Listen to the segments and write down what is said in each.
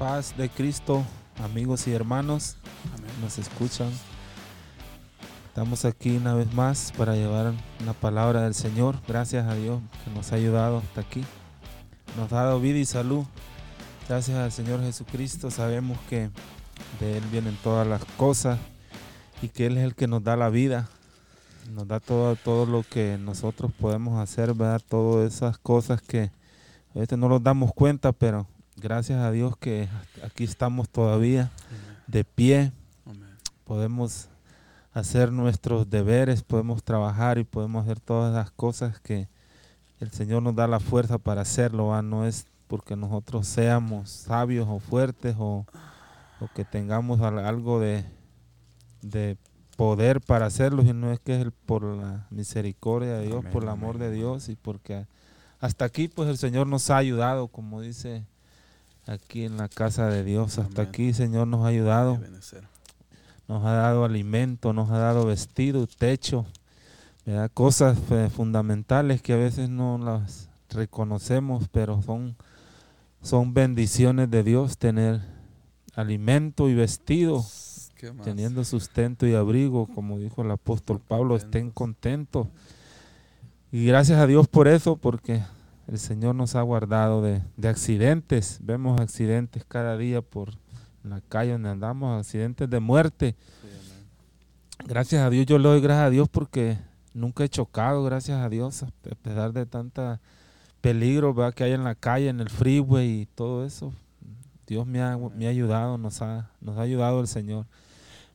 paz de Cristo, amigos y hermanos, nos escuchan. Estamos aquí una vez más para llevar una palabra del Señor. Gracias a Dios que nos ha ayudado hasta aquí. Nos ha dado vida y salud. Gracias al Señor Jesucristo. Sabemos que de Él vienen todas las cosas y que Él es el que nos da la vida. Nos da todo, todo lo que nosotros podemos hacer, ¿verdad? Todas esas cosas que a veces no nos damos cuenta, pero gracias a Dios que aquí estamos todavía de pie. Podemos hacer nuestros deberes, podemos trabajar y podemos hacer todas las cosas que el Señor nos da la fuerza para hacerlo. No es porque nosotros seamos sabios o fuertes o, que tengamos algo de, de, poder para hacerlo, sino es que es por la misericordia de Dios, por el amor de Dios y porque hasta aquí pues el Señor nos ha ayudado, como dice aquí en la casa de Dios. Hasta aquí, Señor, nos ha ayudado. Nos ha dado alimento, nos ha dado vestido, techo, cosas eh, fundamentales que a veces no las reconocemos, pero son, son bendiciones de Dios tener alimento y vestido, teniendo sustento y abrigo, como dijo el apóstol Pablo, estén contentos. Y gracias a Dios por eso, porque el Señor nos ha guardado de, accidentes. Vemos accidentes cada día por la calle donde andamos, accidentes de muerte. gracias a Dios, yo le doy gracias a Dios porque nunca he chocado, gracias a Dios, a pesar de tanta peligro que hay en la calle, en el freeway y todo eso. Dios me ha, me ha ayudado, nos ha, nos ha ayudado el Señor.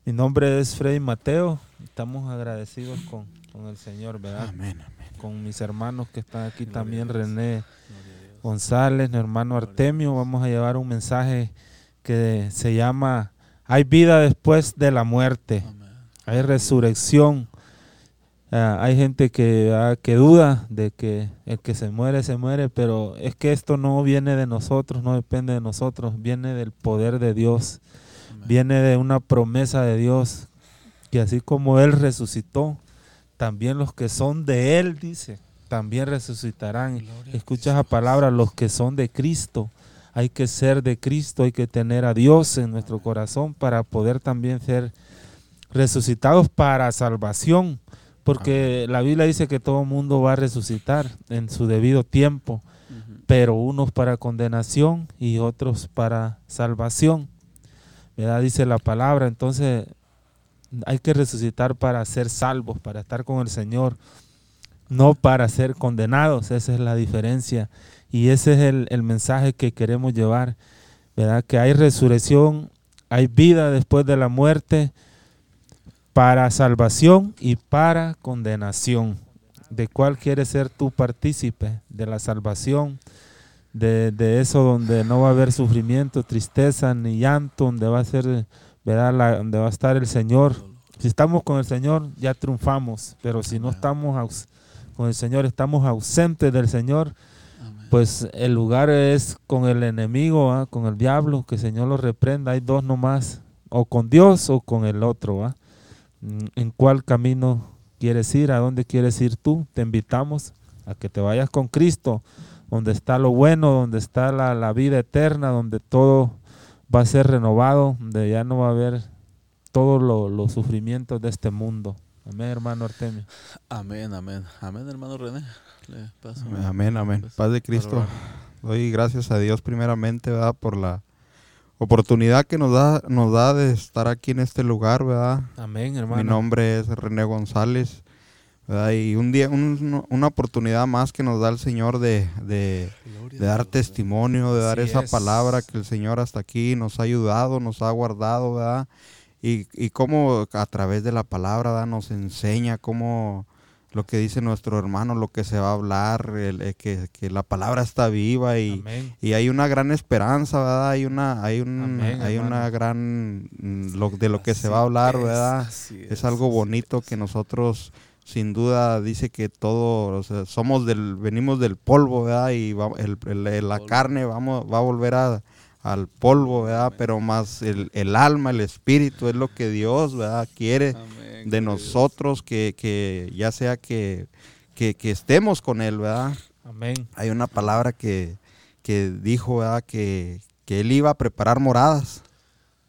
Mi nombre es Freddy Mateo, estamos agradecidos con, con el Señor, ¿verdad? Amén con mis hermanos que están aquí también, René González, mi hermano Artemio. Vamos a llevar un mensaje que se llama Hay vida después de la muerte, hay resurrección. Ah, hay gente que, ah, que duda de que el que se muere, se muere, pero es que esto no viene de nosotros, no depende de nosotros, viene del poder de Dios, viene de una promesa de Dios, que así como Él resucitó, también los que son de Él, dice, también resucitarán. Escucha esa palabra, los que son de Cristo. Hay que ser de Cristo, hay que tener a Dios en nuestro corazón para poder también ser resucitados para salvación. Porque la Biblia dice que todo mundo va a resucitar en su debido tiempo, pero unos para condenación y otros para salvación. ¿Verdad? Dice la palabra. Entonces hay que resucitar para ser salvos, para estar con el Señor, no para ser condenados. Esa es la diferencia. Y ese es el, mensaje que queremos llevar, ¿verdad? Que hay resurrección, hay vida después de la muerte para salvación y para condenación. ¿De cuál quieres ser tu partícipe? ¿De la salvación? De, de, eso donde no va a haber sufrimiento, tristeza ni llanto, donde va a ser ¿verdad? donde va a estar el Señor. Si estamos con el Señor, ya triunfamos, pero si no estamos con el Señor, estamos ausentes del Señor, pues el lugar es con el enemigo, con el diablo, que el Señor lo reprenda. Hay dos nomás, o con Dios o con el otro. Mm, ¿En cuál camino quieres ir? ¿A dónde quieres ir tú? Te invitamos a que te vayas con Cristo, donde está lo bueno, donde está la, la vida eterna, donde todo va a ser renovado, donde ya no va a haber todos los sufrimientos de este mundo. Amén, hermano Artemio. Amén, amén. Amén, hermano René. amén, amén, Paz de Cristo. Doy gracias a Dios primeramente, ¿verdad? Por la oportunidad que nos da, nos da de estar aquí en este lugar, ¿verdad? Amén, hermano. Mi nombre es René González. Y un día, una oportunidad más que nos da el Señor de, dar testimonio, de dar esa palabra que el Señor hasta aquí nos ha ayudado, nos ha guardado, ¿verdad? Y, y cómo a través de la palabra ¿verdad? nos enseña cómo lo que dice nuestro hermano, lo que se va a hablar, eh, que, la palabra está viva y, y, hay una gran esperanza, ¿verdad? Hay una, hay un, hay una gran, mm, lo, de lo que se va a hablar, ¿verdad? es algo bonito que nosotros sin duda dice que todo, somos del, venimos del polvo, ¿verdad? Y la carne vamos, va a volver a, al polvo, ¿verdad? Pero más el, alma, el espíritu es lo que Dios, ¿verdad? Quiere de nosotros, que, ya sea que, que, estemos con Él, ¿verdad? Amén. Hay una palabra que, que dijo, ¿verdad? Que, que Él iba a preparar moradas.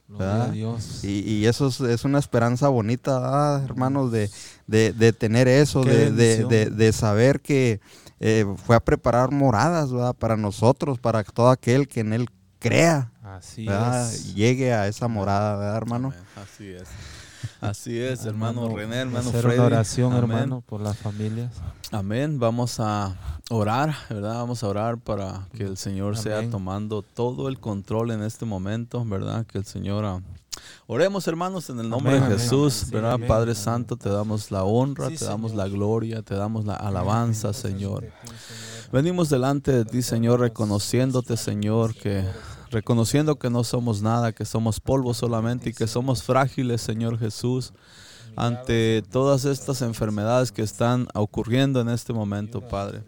Gloria a ¿verdad? Dios. Y, y eso es, es una esperanza bonita, ¿verdad, hermanos, de, de- de tener eso, de, saber que eh, fue a preparar moradas ¿verdad? para nosotros, para todo aquel que en Él crea, Así es. llegue a esa morada, ¿verdad, hermano? Amén. Así es. Así es, hermano René, hermano hacer Freddy. una oración, Amén. hermano, por las familias. Amén. Vamos a orar, ¿verdad? Vamos a orar para que el Señor sea tomando todo el control en este momento, ¿verdad? Que el Señor... Oremos, hermanos, en el nombre Amén, de. Jesús, ¿verdad? amén. Padre Santo, te damos la honra, Sí, te damos Señor. la gloria, te damos la alabanza, Señor. Venimos delante de ti, Señor, reconociéndote, Señor, que reconociendo que no somos nada, que somos polvo solamente y que somos frágiles, Señor Jesús, ante todas estas enfermedades que están ocurriendo en este momento, Padre.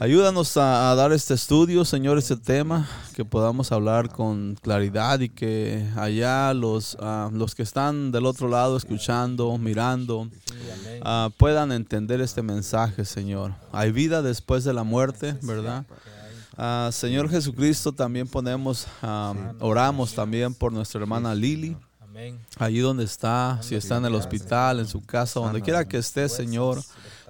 Ayúdanos a, a dar este estudio, Señor, este tema, que podamos hablar con claridad y que allá los, ah, los que están del otro lado escuchando, mirando, ah, puedan entender este mensaje, Señor. Hay vida después de la muerte, ¿verdad? Ah, Señor Jesucristo, también ponemos, oramos también por nuestra hermana Lili, allí donde está, si está en el hospital, en su casa, donde quiera que esté, Señor.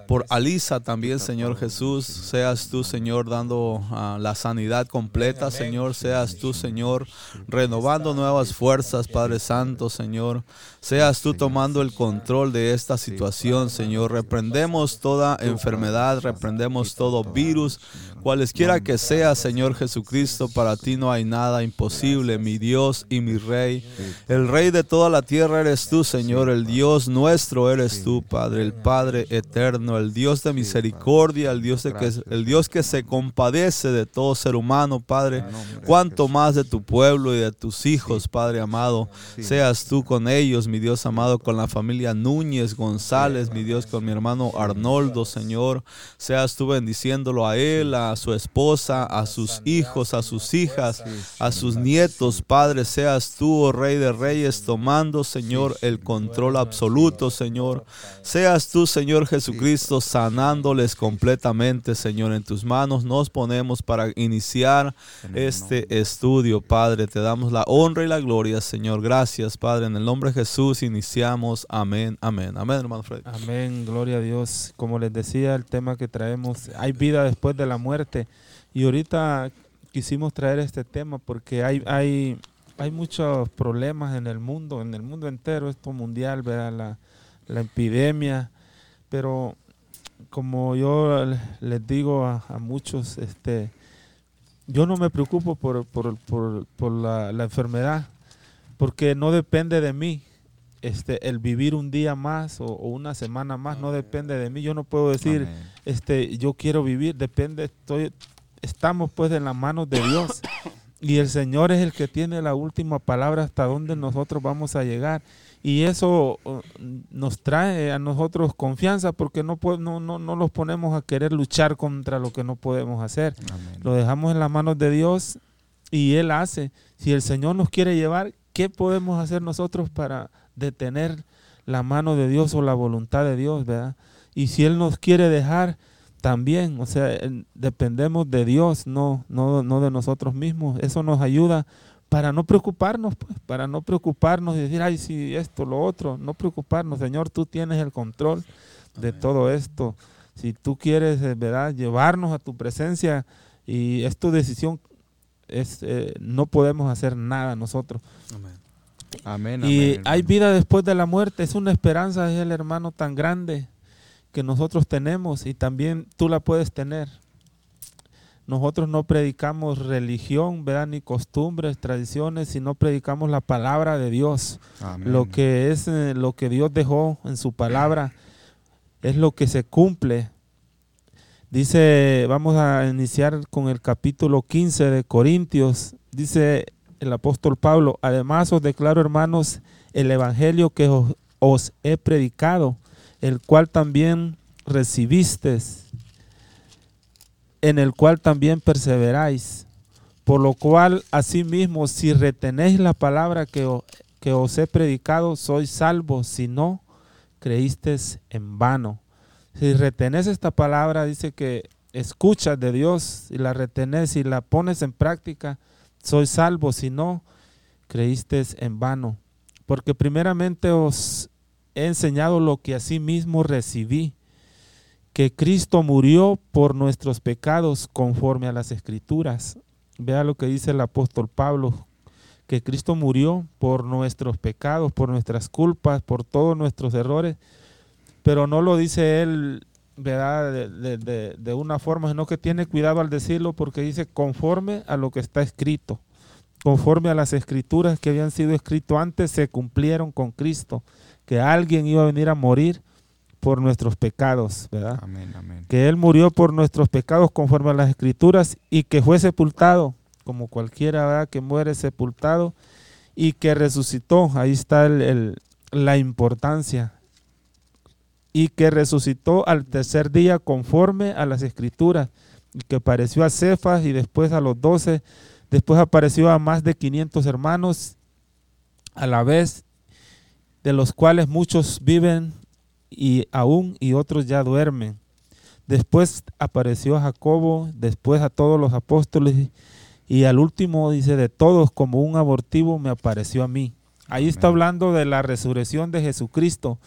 Por Alisa también, Señor Jesús, seas tú, Señor, dando ah, la sanidad completa, Señor, seas tú, Señor, renovando nuevas fuerzas, Padre Santo, Señor, seas tú tomando el control de esta situación, Señor. Reprendemos toda enfermedad, reprendemos todo virus, cualesquiera que sea, Señor Jesucristo, para ti no hay nada imposible, mi Dios y mi Rey. El Rey de toda la tierra eres tú, Señor, el Dios nuestro eres tú, Padre, el Padre eterno, el Dios de misericordia, el Dios, que, el Dios que se compadece de todo ser humano, Padre. Cuanto más de tu pueblo y de tus hijos, Padre amado, seas tú con ellos, mi Dios amado, con la familia Núñez González, mi Dios, con mi hermano Arnoldo, Señor. Seas tú bendiciéndolo a él, a su esposa, a sus hijos, a sus hijas, a sus nietos, Padre. Seas tú, oh Rey de Reyes, tomando, Señor, el control absoluto, Señor. Seas tú, Señor Jesucristo, sanándoles completamente, Señor. En tus manos nos ponemos para iniciar este estudio, Padre. Te damos la honra y la gloria, Señor. Gracias, Padre. En el nombre de Jesús iniciamos. Amén, amén. Amén, hermano Freddy. Amén, gloria a Dios. Como les decía, el tema que traemos, hay vida después de la muerte. Y ahorita quisimos traer este tema porque hay, hay, hay muchos problemas en el mundo, en el mundo entero, esto mundial, ¿verdad? La, la epidemia. Pero como yo les digo a, muchos, este, yo no me preocupo por, por, por, por la, la enfermedad, porque no depende de mí este, el vivir un día más o, o una semana más no depende de mí. Yo no puedo decir, Amén. este, yo quiero vivir, depende, estoy, estamos pues en las manos de Dios. Y el Señor es el que tiene la última palabra hasta donde nosotros vamos a llegar. Y eso uh, nos trae a nosotros confianza porque no, no, no, no los ponemos a querer luchar contra lo que no podemos hacer. Amén. Lo dejamos en las manos de Dios y Él hace. Si el Señor nos quiere llevar, ¿qué podemos hacer nosotros para detener la mano de Dios o la voluntad de Dios, verdad? Y si Él nos quiere dejar, también, o sea, en- dependemos de Dios, no, no, no de nosotros mismos. Eso nos ayuda para no preocuparnos, pues, para no preocuparnos y decir, ay, sí, esto, lo otro, no preocuparnos. Señor, tú tienes el control de Amén. todo esto. Si tú quieres, eh, ¿verdad?, llevarnos a tu presencia y es tu decisión, es, eh, no podemos hacer nada nosotros. Amén. Amén, Y amén, hay vida después de la muerte, es una esperanza, es el hermano tan grande que nosotros tenemos y también tú la puedes tener. Nosotros no predicamos religión, ¿verdad? Ni costumbres, tradiciones, sino predicamos la palabra de Dios. Amén. Lo que es eh, lo que Dios dejó en su palabra es lo que se cumple. Dice, vamos a iniciar con el capítulo 15 de Corintios. Dice el apóstol Pablo, además os declaro hermanos el evangelio que os, os he predicado, el cual también recibisteis, en el cual también perseveráis. Por lo cual, asimismo, si retenéis la palabra que, o- que os he predicado, sois salvos. Si no, creísteis en vano. Si retenés esta palabra, dice que escuchas de Dios y la retenés y la pones en práctica, sois salvos, si no, creíste en vano. Porque primeramente os he enseñado lo que mismo recibí, que Cristo murió por nuestros pecados conforme a las escrituras. Vea lo que dice el apóstol Pablo, que Cristo murió por nuestros pecados, por nuestras culpas, por todos nuestros errores, pero no lo dice él ¿verdad? De, de, una forma, sino que tiene cuidado al decirlo porque dice conforme a lo que está escrito, conforme a las escrituras que habían sido escritas antes, se cumplieron con Cristo, que alguien iba a venir a morir por nuestros pecados, ¿verdad? Amén, amén. Que Él murió por nuestros pecados conforme a las escrituras y que fue sepultado, como cualquiera ¿verdad? que muere sepultado, y que resucitó. Ahí está el, la importancia y que resucitó al tercer día conforme a las escrituras, y que apareció a Cefas y después a los doce, después apareció a más de 500 hermanos a la vez, de los cuales muchos viven y aún y otros ya duermen. Después apareció a Jacobo, después a todos los apóstoles y al último dice de todos como un abortivo me apareció a mí. Ahí está hablando de la resurrección de Jesucristo.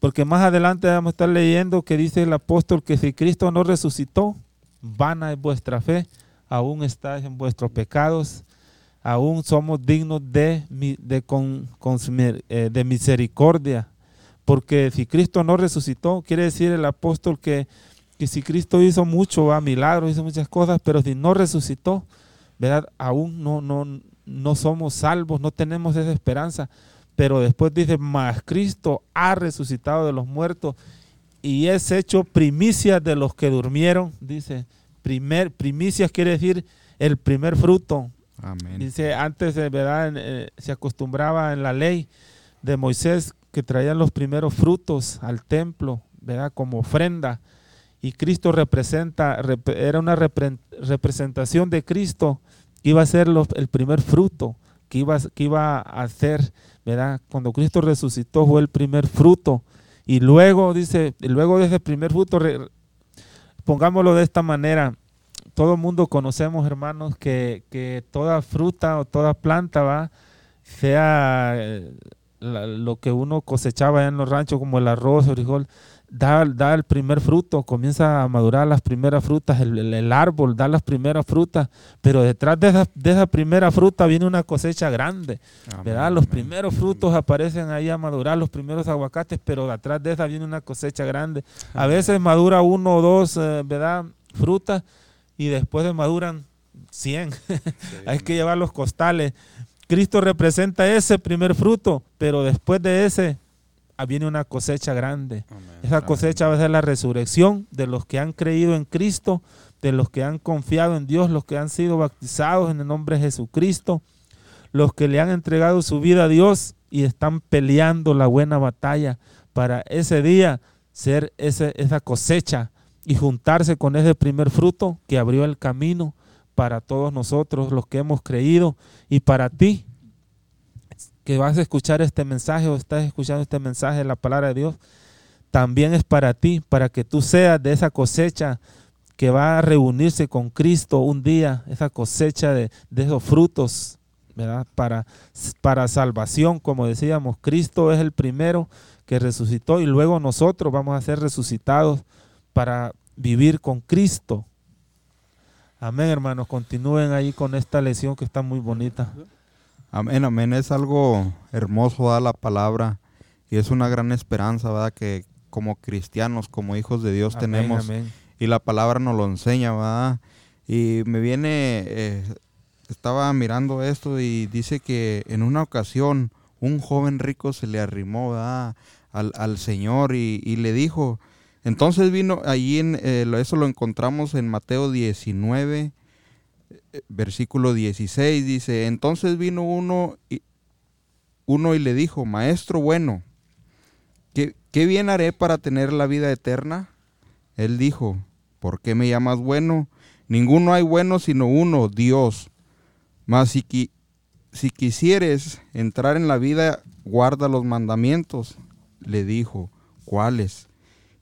Porque más adelante vamos a estar leyendo que dice el apóstol que si Cristo no resucitó, vana es vuestra fe, aún estáis en vuestros pecados, aún somos dignos de, de, con, eh, de misericordia. Porque si Cristo no resucitó, quiere decir el apóstol que, que si Cristo hizo mucho, a milagros, hizo muchas cosas, pero si no resucitó, ¿verdad? Aún no, no, no somos salvos, no tenemos esa esperanza. Pero después dice, más Cristo ha resucitado de los muertos y es hecho primicia de los que durmieron. Dice, primer, primicias quiere decir el primer fruto. Amén. Dice, antes ¿verdad? Eh, se acostumbraba en la ley de Moisés que traían los primeros frutos al templo, ¿verdad? Como ofrenda. Y Cristo representa, era una representación de Cristo que iba a ser el primer fruto, que iba, que iba a hacer ¿verdad? Cuando Cristo resucitó fue el primer fruto. Y luego, dice, luego de ese primer fruto, pongámoslo de esta manera, todo el mundo conocemos, hermanos, que, que, toda fruta o toda planta va, sea lo que uno cosechaba en los ranchos, como el arroz, el frijol, da, da el primer fruto, comienza a madurar las primeras frutas, el, árbol da las primeras frutas, pero detrás de esa, de esa primera fruta viene una cosecha grande, ¿verdad? Los primeros frutos aparecen ahí a madurar, los primeros aguacates, pero detrás de esa viene una cosecha grande. A veces madura uno o dos, eh, ¿verdad? Frutas y después de maduran 100. Hay que llevar los costales. Cristo representa ese primer fruto, pero después de ese viene una cosecha grande. Esa cosecha va a ser la resurrección de los que han creído en Cristo, de los que han confiado en Dios, los que han sido bautizados en el nombre de Jesucristo, los que le han entregado su vida a Dios y están peleando la buena batalla para ese día ser esa cosecha y juntarse con ese primer fruto que abrió el camino para todos nosotros los que hemos creído y para ti que vas a escuchar este mensaje o estás escuchando este mensaje de la palabra de Dios, también es para ti, para que tú seas de esa cosecha que va a reunirse con Cristo un día, esa cosecha de, esos frutos, ¿verdad? Para, para salvación, como decíamos, Cristo es el primero que resucitó y luego nosotros vamos a ser resucitados para vivir con Cristo. Amén, hermanos. Continúen ahí con esta lección que está muy bonita. Amén, amén. Es algo hermoso da la palabra y es una gran esperanza, ¿verdad? Que como cristianos, como hijos de Dios tenemos. Y la palabra nos lo enseña, ¿verdad? Y me viene, eh, estaba mirando esto y dice que en una ocasión un joven rico se le arrimó, ¿verdad? Al, Señor y, le dijo, entonces vino allí, en, eh, eso lo encontramos en Mateo 19, versículo 16 dice, entonces vino uno y, uno y le dijo, maestro bueno, ¿qué, ¿qué bien haré para tener la vida eterna? Él dijo, ¿por qué me llamas bueno? Ninguno hay bueno sino uno, Dios. Mas si, si quisieres entrar en la vida, guarda los mandamientos. Le dijo, ¿cuáles?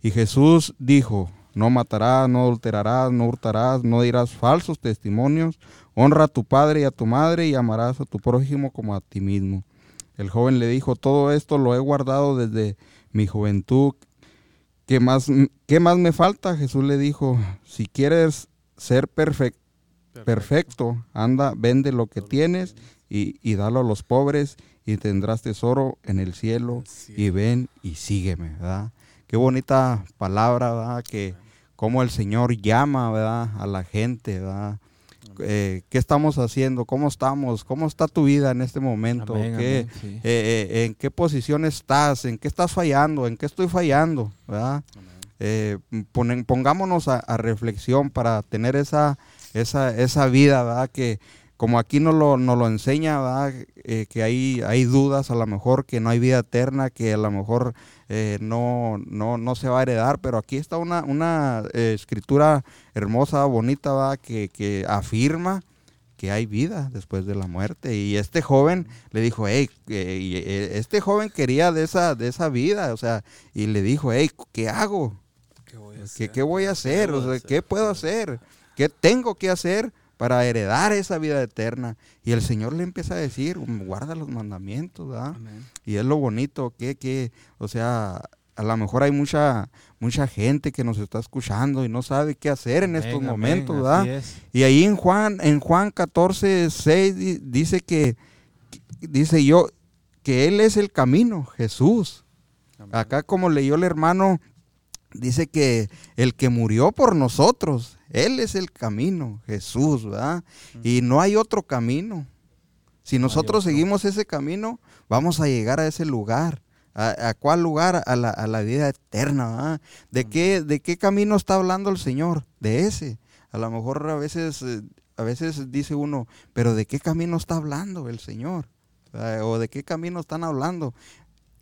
Y Jesús dijo, no matarás, no adulterarás, no hurtarás, no dirás falsos testimonios, honra a tu padre y a tu madre y amarás a tu prójimo como a ti mismo. El joven le dijo, todo esto lo he guardado desde mi juventud. ¿Qué más, qué más me falta? Jesús le dijo, si quieres ser perfecto, perfecto, anda, vende lo que tienes y, y dalo a los pobres y tendrás tesoro en el cielo y ven y sígueme, ¿verdad? Qué bonita palabra, ¿verdad? Que como el Señor llama, ¿verdad? A la gente, ¿verdad? Eh, ¿Qué estamos haciendo? ¿Cómo estamos? ¿Cómo está tu vida en este momento? ¿Qué, eh, eh, ¿En qué posición estás? ¿En qué estás fallando? ¿En qué estoy fallando? ¿verdad? pongámonos a, a, reflexión para tener esa, esa, esa vida, ¿verdad? Que, como aquí nos lo, nos lo enseña, eh, que hay, hay dudas a lo mejor, que no hay vida eterna, que a lo mejor eh, no, no, no, se va a heredar, pero aquí está una, una eh, escritura hermosa, bonita. Que, que, afirma que hay vida después de la muerte. Y este joven le dijo, hey, este joven quería de esa, de esa vida, o sea, y le dijo, hey, ¿qué hago? ¿Qué voy a hacer? ¿Qué, voy a hacer? O sea, ¿Qué puedo hacer? ¿Qué tengo que hacer? Para heredar esa vida eterna. Y el Señor le empieza a decir, guarda los mandamientos, ¿verdad? Y es lo bonito, que, que, o sea, a lo mejor hay mucha, mucha gente que nos está escuchando y no sabe qué hacer en estos momentos, ¿verdad? Y ahí en Juan, en Juan 14, 6 dice que, dice yo, que Él es el camino, Jesús. Acá como leyó el hermano, dice que el que murió por nosotros, Él es el camino, Jesús, ¿verdad? Y no hay otro camino. Si nosotros seguimos ese camino, vamos a llegar a ese lugar. ¿A, cuál lugar? A la, vida eterna. ¿verdad? ¿De qué, ¿De qué camino está hablando el Señor? De ese. A lo mejor a veces, eh, a veces dice uno, pero ¿de qué camino está hablando el Señor? ¿O de qué camino están hablando?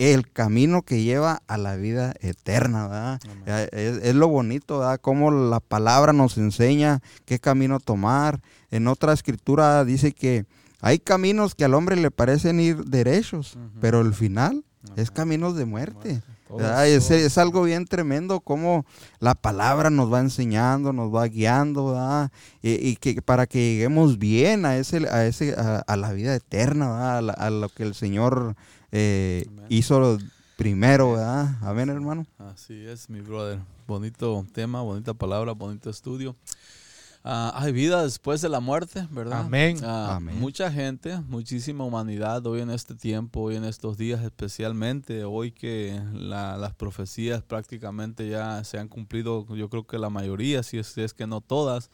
El camino que lleva a la vida eterna, ¿verdad? Es, lo bonito, ¿verdad? Cómo la palabra nos enseña qué camino tomar. En otra escritura dice que hay caminos que al hombre le parecen ir derechos, pero el final es caminos de muerte. Es, algo bien tremendo cómo la palabra nos va enseñando, nos va guiando, Y, que para que lleguemos bien a ese, a ese, a, la vida eterna, a, a, lo que el Señor eh, hizo primero, ¿verdad? Amén, hermano. Así es, mi brother. Bonito tema, bonita palabra, bonito estudio. Ah, hay vida después de la muerte, ¿verdad? Ah, Amén. Mucha gente, muchísima humanidad hoy en este tiempo, hoy en estos días especialmente, hoy que las profecías prácticamente ya se han cumplido, yo creo que la mayoría, si es, si es que no todas.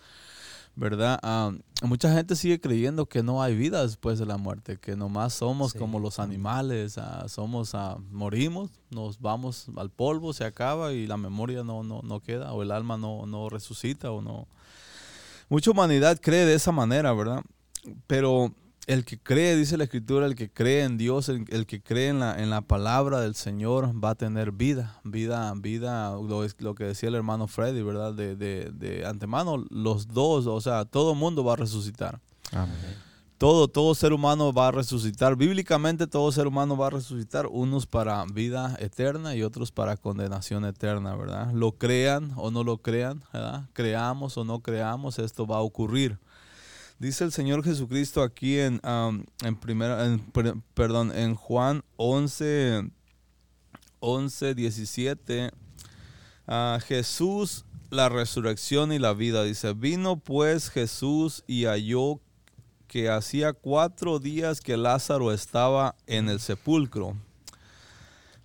¿Verdad? Ah, mucha gente sigue creyendo que no hay vida después de la muerte, que nomás somos como los animales, ah, somos, uh, morimos, nos vamos al polvo, se acaba y la memoria no, no, no queda, o el alma no, no resucita, o no. Mucha humanidad cree de esa manera, ¿verdad? Pero el que cree, dice la escritura, el que cree en Dios, el, que cree en la, en la, palabra del Señor va a tener vida, vida, vida, lo, lo que decía el hermano Freddy, ¿verdad? De, de, de antemano, los dos, o sea, todo mundo va a resucitar. Todo, todo ser humano va a resucitar. Bíblicamente todo ser humano va a resucitar, unos para vida eterna y otros para condenación eterna, ¿verdad? Lo crean o no lo crean, ¿verdad? Creamos o no creamos, esto va a ocurrir. Dice el Señor Jesucristo aquí en, en, primera, perdón, en Juan 11, 11 17. Jesús, la resurrección y la vida. Dice, vino pues Jesús y halló que hacía cuatro días que Lázaro estaba en el sepulcro.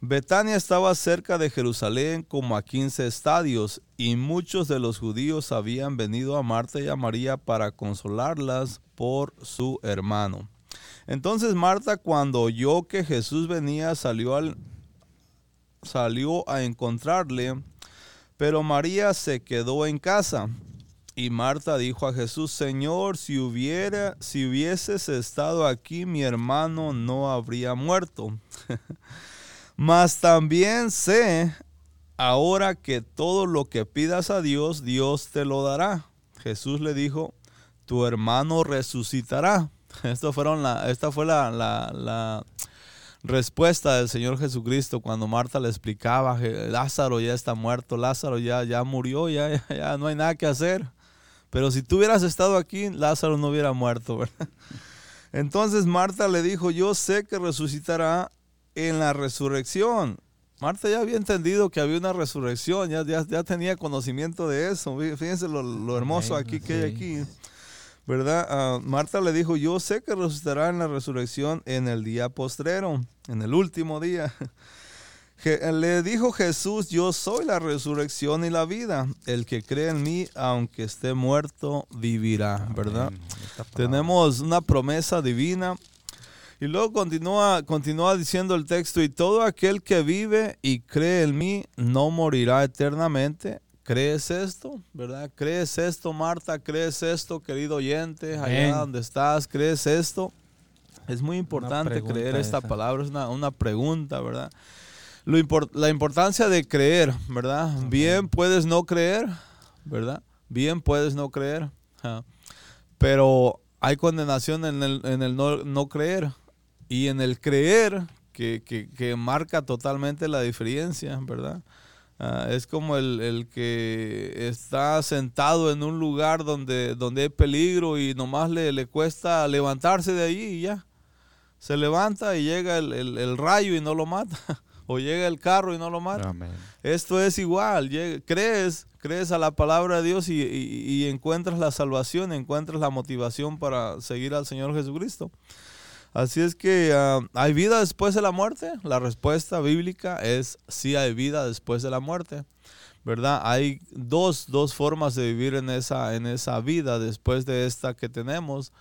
Betania estaba cerca de Jerusalén como a 15 estadios y muchos de los judíos habían venido a Marta y a María para consolarlas por su hermano. Entonces Marta cuando oyó que Jesús venía salió, al, salió a encontrarle, pero María se quedó en casa. Y Marta dijo a Jesús, Señor, si hubiera, si hubieses estado aquí, mi hermano no habría muerto. Mas también sé ahora que todo lo que pidas a Dios, Dios te lo dará. Jesús le dijo, tu hermano resucitará. Esto fueron la, esta fue la, la, respuesta del Señor Jesucristo cuando Marta le explicaba, Lázaro ya está muerto, Lázaro ya, ya murió, ya, ya, no hay nada que hacer. Pero si tú hubieras estado aquí, Lázaro no hubiera muerto. Entonces Marta le dijo, yo sé que resucitará en la resurrección. Marta ya había entendido que había una resurrección, ya, ya, tenía conocimiento de eso. Fíjense lo, hermoso aquí que hay aquí. ¿Verdad? Ah, Marta le dijo, yo sé que resucitará en la resurrección en el día postrero, en el último día. Le dijo Jesús, yo soy la resurrección y la vida. El que cree en mí, aunque esté muerto, vivirá, ¿verdad? Tenemos una promesa divina y luego continúa, continúa diciendo el texto, y todo aquel que vive y cree en mí no morirá eternamente. ¿Crees esto? ¿Verdad? ¿Crees esto, Marta? ¿Crees esto, querido oyente, allá donde estás? ¿Crees esto? Es muy importante creer esta palabra, es una, pregunta, ¿verdad? Lo la importancia de creer, ¿verdad? Bien puedes no creer, ¿verdad? Bien puedes no creer, pero hay condenación en el, en el no, no creer. Y en el creer, que, marca totalmente la diferencia, ¿verdad? Ah, es como el, que está sentado en un lugar donde, donde hay peligro y nomás le, le cuesta levantarse de allí y ya. Se levanta y llega el, rayo y no lo mata. o llega el carro y no lo mata. Esto es igual. crees, crees a la palabra de Dios y, y encuentras la salvación, encuentras la motivación para seguir al Señor Jesucristo. Así es que ah, ¿hay vida después de la muerte? La respuesta bíblica es sí hay vida después de la muerte. ¿Verdad? Hay dos, formas de vivir en esa, en esa vida después de esta que tenemos,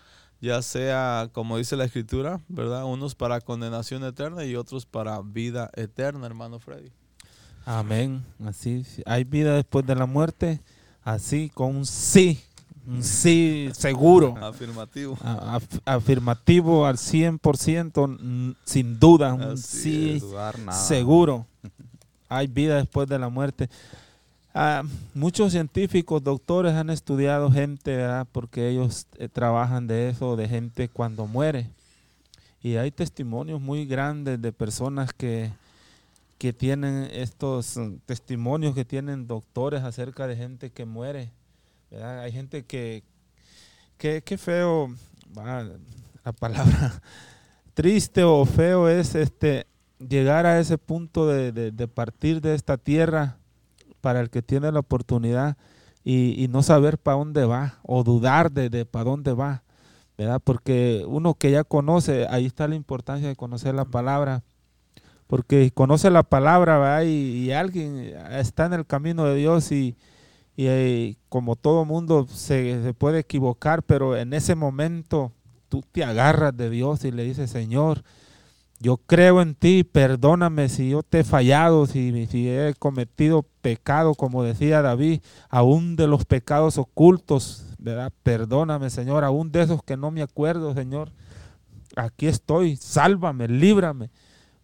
ya sea, como dice la escritura, ¿verdad? Unos para condenación eterna y otros para vida eterna, hermano Freddy. Amén. Así, hay vida después de la muerte, así con sí sí seguro. Afirmativo. afirmativo al 100%, sin duda, un sí seguro. Hay vida después de la muerte. Ah, muchos científicos, doctores han estudiado gente, porque ellos eh, trabajan de eso, de gente cuando muere. Y hay testimonios muy grandes de personas que, que tienen estos mm, testimonios que tienen doctores acerca de gente que muere hay gente que, que, feo, la palabra triste o feo es este llegar a ese punto de, partir de esta tierra para el que tiene la oportunidad y, no saber para dónde va o dudar de, para dónde va, ¿verdad? Porque uno que ya conoce, ahí está la importancia de conocer la palabra, porque conoce la palabra y, alguien está en el camino de Dios y, y eh, como todo mundo se, puede equivocar, pero en ese momento tú te agarras de Dios y le dices, Señor, yo creo en ti, perdóname si yo te he fallado, si, si he cometido pecado, como decía David, aún de los pecados ocultos, ¿verdad? Perdóname, Señor, aún de esos que no me acuerdo, Señor. Aquí estoy, sálvame, líbrame.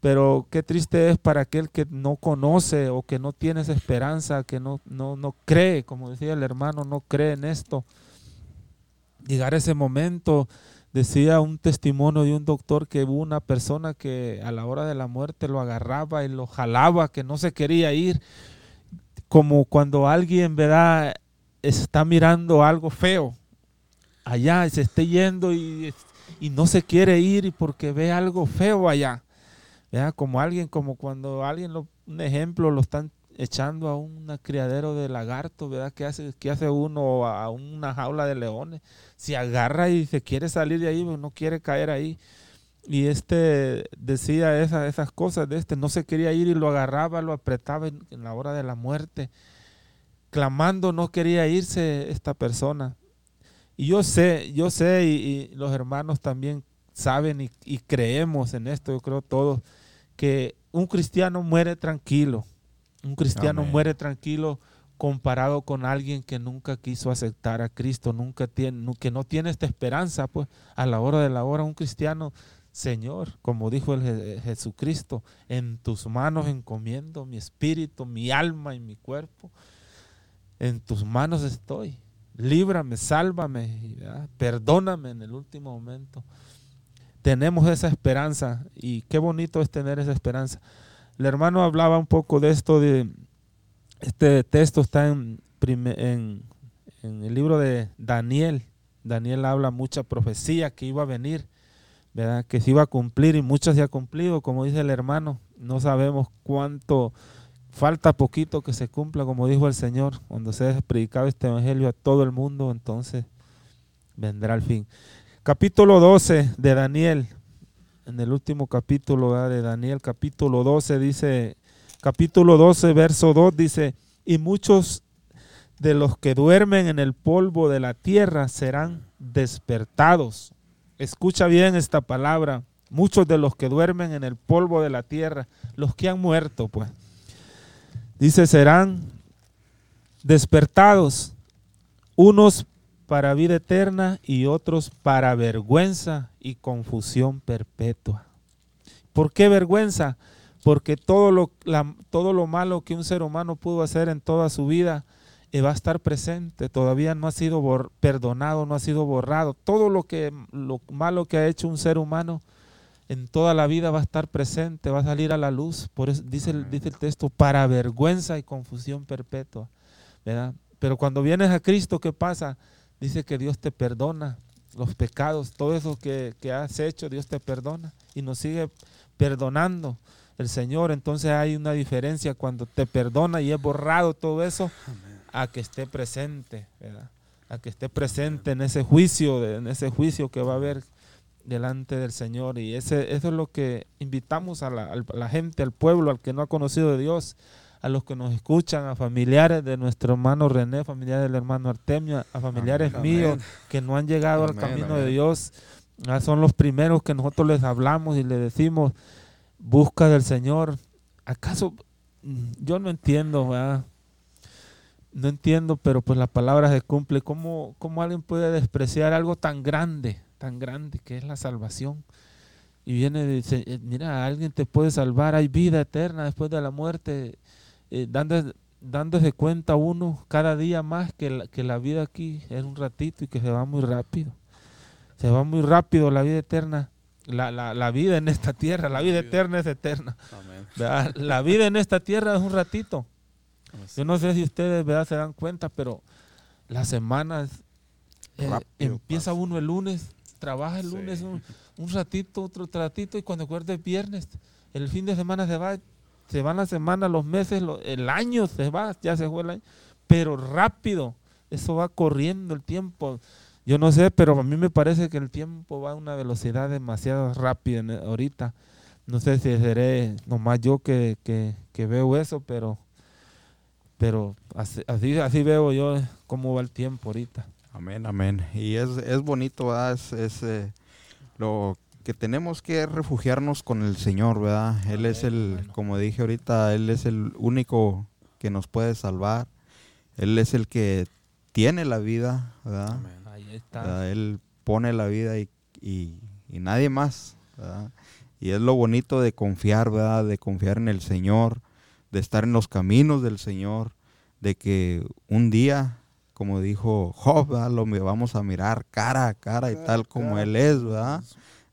Pero qué triste es para aquel que no conoce o que no tiene esa esperanza, que no, no, no cree, como decía el hermano, no cree en esto. Llegar a ese momento, decía un testimonio de un doctor que hubo una persona que a la hora de la muerte lo agarraba y lo jalaba, que no se quería ir, como cuando alguien, ¿verdad?, está mirando algo feo allá se esté yendo y, y no se quiere ir porque ve algo feo allá como alguien, como cuando alguien, un ejemplo, lo están echando a un criadero de lagarto, ¿verdad? ¿Qué hace, qué hace uno a una jaula de leones? Se agarra y se quiere salir de ahí, pero no quiere caer ahí. Y este decía esas, esas cosas de este, no se quería ir y lo agarraba, lo apretaba en, la hora de la muerte. Clamando no quería irse esta persona. Y yo sé, yo sé, y, los hermanos también saben y, y, creemos en esto, yo creo todos, que un cristiano muere tranquilo. Un cristiano muere tranquilo comparado con alguien que nunca quiso aceptar a Cristo, nunca tiene, que no tiene esta esperanza, pues a la hora de la hora un cristiano, Señor, como dijo el Jesucristo, en tus manos encomiendo mi espíritu, mi alma y mi cuerpo. En tus manos estoy. Líbrame, sálvame, perdóname en el último momento. Tenemos esa esperanza y qué bonito es tener esa esperanza. El hermano hablaba un poco de esto, de este texto está en, en, el libro de Daniel. Daniel habla mucha profecía que iba a venir, ¿verdad? que se iba a cumplir y muchas se ha cumplido, como dice el hermano. No sabemos cuánto, falta poquito que se cumpla, como dijo el Señor, cuando se ha predicado este evangelio a todo el mundo, entonces vendrá el fin. Capítulo 12 de Daniel, en el último capítulo de Daniel, capítulo 12, dice, capítulo 12, verso 2, dice, y muchos de los que duermen en el polvo de la tierra serán despertados. Escucha bien esta palabra. Muchos de los que duermen en el polvo de la tierra, los que han muerto, pues, dice, serán despertados, unos para vida eterna y otros para vergüenza y confusión perpetua. ¿Por qué vergüenza? Porque todo lo, todo lo malo que un ser humano pudo hacer en toda su vida eh, va a estar presente, todavía no ha sido perdonado, no ha sido borrado. Todo lo, que, lo malo que ha hecho un ser humano en toda la vida va a estar presente, va a salir a la luz. Por eso dice, dice el texto, para vergüenza y confusión perpetua. ¿verdad? Pero cuando vienes a Cristo, ¿qué pasa? Dice que Dios te perdona los pecados, todo eso que, has hecho, Dios te perdona y nos sigue perdonando el Señor. Entonces hay una diferencia cuando te perdona y es borrado todo eso a que esté presente, a que esté presente en ese juicio, en ese juicio que va a haber delante del Señor. Y ese, eso es lo que invitamos a la, a la gente, al pueblo, al que no ha conocido de Dios, a los que nos escuchan, a familiares de nuestro hermano René, familiares del hermano Artemio, a familiares míos que no han llegado al camino de Dios. Ah, son los primeros que nosotros les hablamos y les decimos, busca del Señor. ¿Acaso mm, yo no entiendo, No entiendo, pero pues la palabra se cumple. ¿Cómo, ¿Cómo alguien puede despreciar algo tan grande, tan grande que es la salvación? Y viene y dice, eh, mira, alguien te puede salvar, hay vida eterna después de la muerte eh, dándose cuenta uno cada día más que la, que la vida aquí es un ratito y que se va muy rápido. Se va muy rápido la vida eterna. La, la, la vida en esta tierra, la vida eterna es eterna. La vida en esta tierra es un ratito. Yo no sé si ustedes ¿verdad? se dan cuenta, pero las semanas eh, empieza uno el lunes, trabaja el lunes un, un, ratito, otro ratito, y cuando acuerda es viernes, el fin de semana se va se van las semanas, los meses, el año se va, ya se fue el año, pero rápido, eso va corriendo el tiempo. Yo no sé, pero a mí me parece que el tiempo va a una velocidad demasiado rápida ahorita. No sé si seré nomás yo que, que, veo eso, pero, pero así, así, veo yo cómo va el tiempo ahorita. Amén, amén. Y es, es bonito. Es, es eh, que tenemos que refugiarnos con el Señor, ¿verdad? Él es el, como dije ahorita, Él es el único que nos puede salvar. Él es el que tiene la vida, ¿verdad? Ahí está. Él pone la vida y, y, nadie más, ¿verdad? Y es lo bonito de confiar, ¿verdad? De confiar en el Señor, de estar en los caminos del Señor, de que un día, como dijo Job, ¿verdad? lo vamos a mirar cara a cara y tal como Él es, ¿verdad?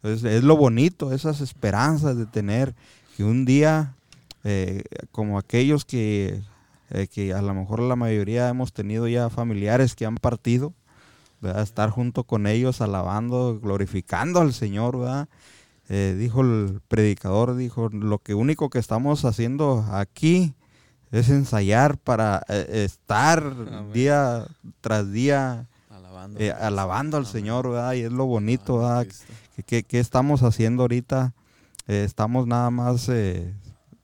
Es lo bonito, esas esperanzas de tener que un día, eh, como aquellos que, eh, que a lo mejor la mayoría hemos tenido ya familiares que han partido, ¿verdad? estar junto con ellos alabando, glorificando al Señor, ¿verdad? Eh, dijo el predicador, dijo, lo que único que estamos haciendo aquí es ensayar para estar día tras día alabando, al Señor, ¿verdad? Y es lo bonito, ¿verdad? ¿Qué, estamos haciendo ahorita? Eh, estamos nada más eh,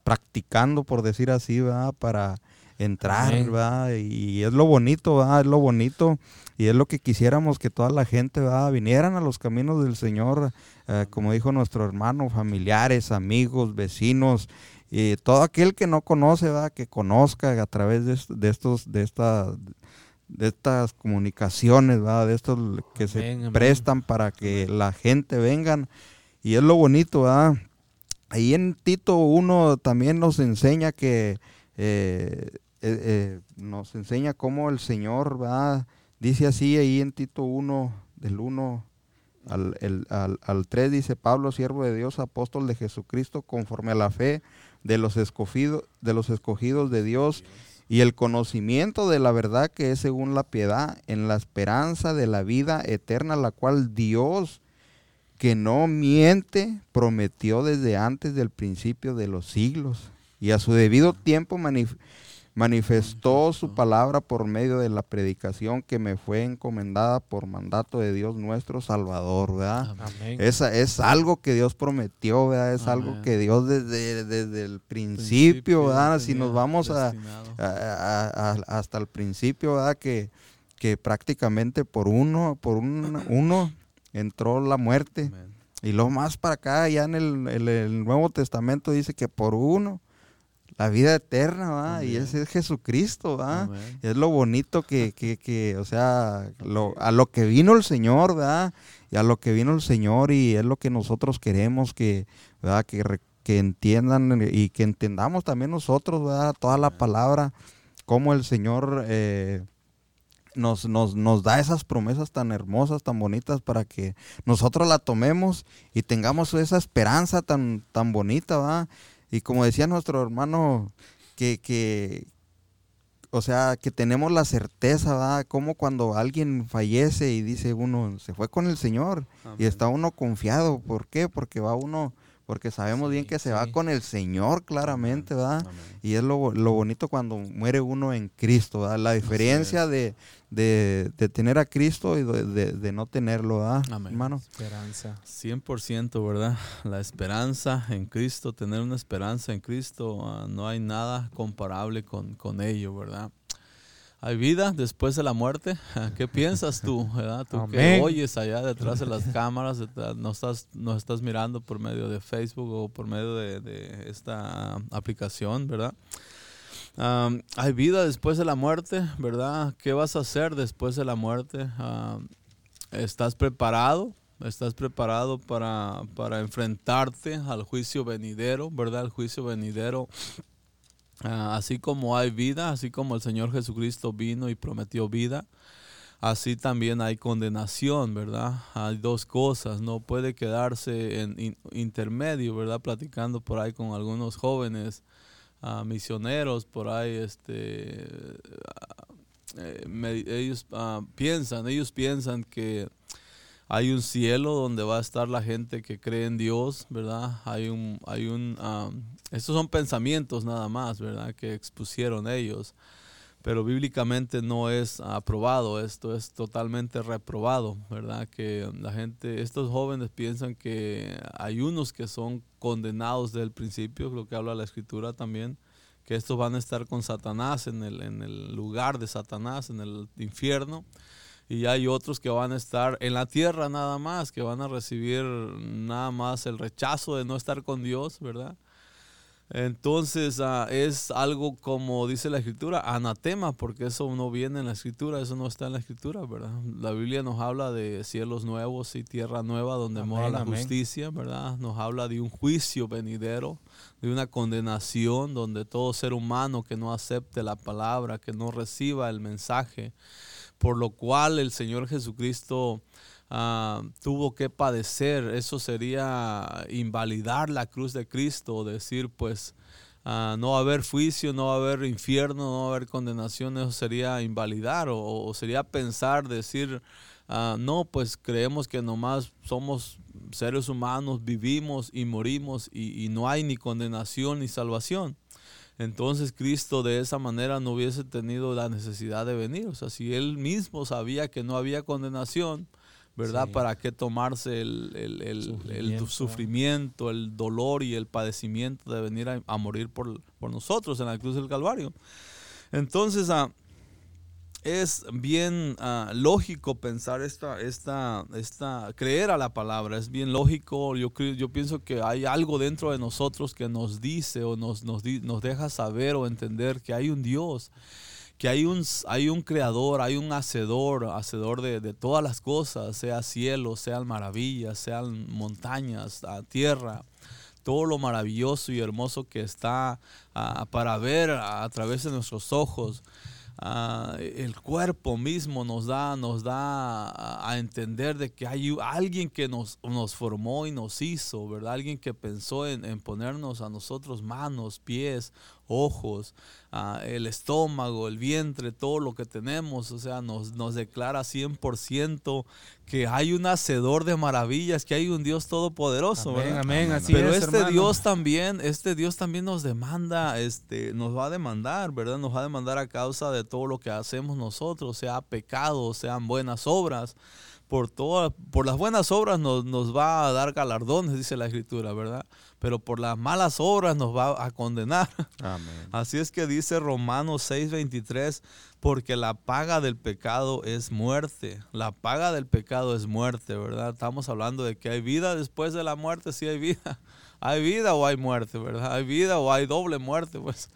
practicando, por decir así, ¿verdad? Para entrar, ¿verdad? Y es lo bonito, ¿verdad? Es lo bonito y es lo que quisiéramos que toda la gente, ¿verdad? Vinieran a los caminos del Señor, eh, como dijo nuestro hermano, familiares, amigos, vecinos, y todo aquel que no conoce, ¿verdad? Que conozca a través de, de estos, de esta de estas comunicaciones, ¿verdad? de estos que se prestan para que la gente vengan. Y es lo bonito, ¿verdad? Ahí en Tito 1 también nos enseña que, eh, eh, eh, nos enseña cómo el Señor, ¿verdad? Dice así ahí en Tito 1, del 1, al, el, al, al 3 dice Pablo, siervo de Dios, apóstol de Jesucristo, conforme a la fe de los escogidos de, los escogidos de Dios y el conocimiento de la verdad que es según la piedad, en la esperanza de la vida eterna, la cual Dios, que no miente, prometió desde antes del principio de los siglos. Y a su debido tiempo manifestó manifestó su palabra por medio de la predicación que me fue encomendada por mandato de Dios nuestro Salvador, ¿verdad? Esa, es algo que Dios prometió, ¿verdad? Es algo que Dios desde, desde el principio, ¿verdad? Si nos vamos a, hasta el principio, ¿verdad? Que, que prácticamente por uno, por un, uno entró la muerte. Y lo más para acá, ya en el, el Nuevo Testamento dice que por uno la vida eterna, ¿va? Y ese es Jesucristo, ¿va? Es lo bonito que, que, que o sea, lo, a lo que vino el Señor, ¿verdad? Y a lo que vino el Señor y es lo que nosotros queremos que, ¿verdad? Que, que entiendan y que entendamos también nosotros, ¿verdad? Toda la palabra, cómo el Señor eh, nos, nos, nos da esas promesas tan hermosas, tan bonitas, para que nosotros la tomemos y tengamos esa esperanza tan, tan bonita, ¿va? Y como decía nuestro hermano, que, que o sea, que tenemos la certeza, ¿verdad? Como cuando alguien fallece y dice uno, se fue con el Señor y está uno confiado. ¿Por qué? Porque va uno porque sabemos bien que se va con el Señor claramente, ¿verdad? Y es lo, bonito cuando muere uno en Cristo, ¿verdad? La diferencia de, tener a Cristo y de, no tenerlo, ¿verdad, hermano? Esperanza. 100%, ¿verdad? La esperanza en Cristo, tener una esperanza en Cristo, ah, no hay nada comparable con, con ello, ¿verdad? ¿Hay vida después de la muerte? ¿Qué piensas tú? Tú que oyes allá detrás de las cámaras, nos estás, nos estás mirando por medio de Facebook o por medio de, esta aplicación, ¿verdad? ¿Hay vida después de la muerte? ¿Verdad? ¿Qué vas a hacer después de la muerte? ¿Estás preparado? ¿Estás preparado para, para enfrentarte al juicio venidero? ¿Verdad? El juicio venidero Ah, así como hay vida, así como el Señor Jesucristo vino y prometió vida, así también hay condenación, ¿verdad? Hay dos cosas, no puede quedarse en intermedio, ¿verdad? Platicando por ahí con algunos jóvenes ah, misioneros, por ahí, este, ah, eh, ellos piensan, ellos piensan que hay un cielo donde va a estar la gente que cree en Dios, ¿verdad? Hay un, hay un, estos son pensamientos nada más, ¿verdad? Que expusieron ellos. Pero bíblicamente no es aprobado, esto es totalmente reprobado, ¿verdad? Que la gente, estos jóvenes piensan que hay unos que son condenados desde el principio, lo que habla la escritura también, que estos van a estar con Satanás en el, en el lugar de Satanás, en el infierno y hay otros que van a estar en la tierra nada más, que van a recibir nada más el rechazo de no estar con Dios, ¿verdad? Entonces ah, es algo como dice la escritura, anatema, porque eso no viene en la escritura, eso no está en la escritura, ¿verdad? La Biblia nos habla de cielos nuevos y tierra nueva donde mora la justicia, ¿verdad? Nos habla de un juicio venidero, de una condenación donde todo ser humano que no acepte la palabra, que no reciba el mensaje, por lo cual el Señor Jesucristo Ah, tuvo que padecer, eso sería invalidar la cruz de Cristo, decir pues ah, no va a haber juicio, no va a haber infierno, no va a haber condenación, eso sería invalidar o, sería pensar, decir, ah, no, pues creemos que nomás somos seres humanos, vivimos y morimos y, y no hay ni condenación ni salvación entonces Cristo de esa manera no hubiese tenido la necesidad de venir. O sea, si él mismo sabía que no había condenación, ¿verdad? ¿Para qué tomarse el, sufrimiento. el, dolor y el padecimiento de venir a, morir por, nosotros en la cruz del Calvario? Entonces, ah, es bien ah, lógico pensar esta, esta, esta, creer a la palabra, es bien lógico, yo, yo pienso que hay algo dentro de nosotros que nos dice o nos, nos, nos deja saber o entender que hay un Dios que hay un, hay un creador, hay un hacedor, hacedor de, todas las cosas, sea cielo, sean maravillas, sean montañas, tierra, todo lo maravilloso y hermoso que está para ver a, través de nuestros ojos. Ah, el cuerpo mismo nos da, nos da a, entender de que hay alguien que nos, nos, formó y nos hizo, ¿verdad? Alguien que pensó en, en ponernos a nosotros manos, pies, ojos, ah, el estómago, el vientre, todo lo que tenemos, o sea, nos, nos declara 100% que hay un hacedor de maravillas, que hay un Dios todopoderoso, amén, Amén, así Pero este Dios también, este Dios también nos demanda, este, nos va a demandar, ¿verdad? Nos va a demandar a causa de todo lo que hacemos nosotros, sea pecado, sean buenas obras por, todas, por las buenas obras nos, nos, va a dar galardones, dice la escritura, ¿verdad? Pero por las malas obras nos va a condenar. Amén. Así es que dice Romanos 6:23, porque la paga del pecado es muerte. La paga del pecado es muerte, ¿verdad? Estamos hablando de que hay vida después de la muerte, sí hay vida. Hay vida o hay muerte, ¿verdad? Hay vida o hay doble muerte, pues.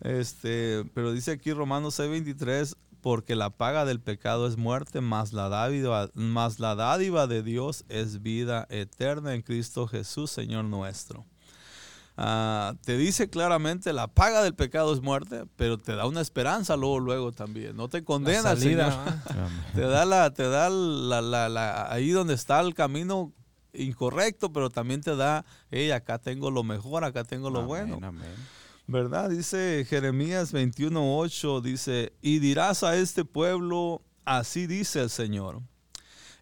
Este, pero dice aquí Romanos 6:23, porque la paga del pecado es muerte, más la dádiva, más la dádiva de Dios es vida eterna en Cristo Jesús, Señor nuestro. Ah, te dice claramente la paga del pecado es muerte, pero te da una esperanza luego, luego también. No te condena, Señor. te da la, te da la, ahí donde está el camino incorrecto, pero también te da, hey, acá tengo lo mejor, acá tengo lo bueno. Amén. ¿Verdad? Dice Jeremías 21.8, dice, y dirás a este pueblo, así dice el Señor,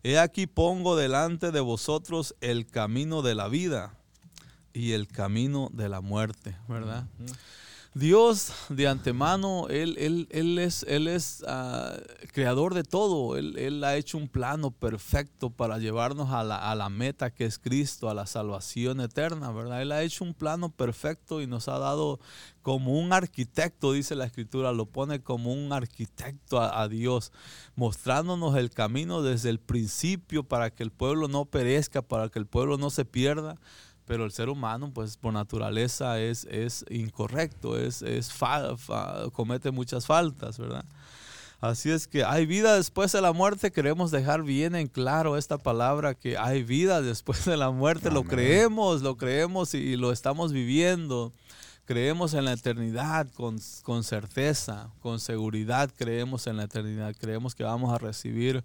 he aquí pongo delante de vosotros el camino de la vida y el camino de la muerte, ¿verdad? Dios de antemano, Él, él, él es, él es ah, creador de todo. Él, ha hecho un plano perfecto para llevarnos a la, a la, meta que es Cristo, a la salvación eterna, ¿verdad? Él ha hecho un plano perfecto y nos ha dado como un arquitecto, dice la Escritura, lo pone como un arquitecto a Dios, mostrándonos el camino desde el principio para que el pueblo no perezca, para que el pueblo no se pierda pero el ser humano, pues por naturaleza es, es incorrecto, es, es comete muchas faltas, ¿verdad? Así es que hay vida después de la muerte. Queremos dejar bien en claro esta palabra que hay vida después de la muerte. Lo creemos, lo creemos y lo estamos viviendo. Creemos en la eternidad con, con, certeza, con seguridad creemos en la eternidad. Creemos que vamos a recibir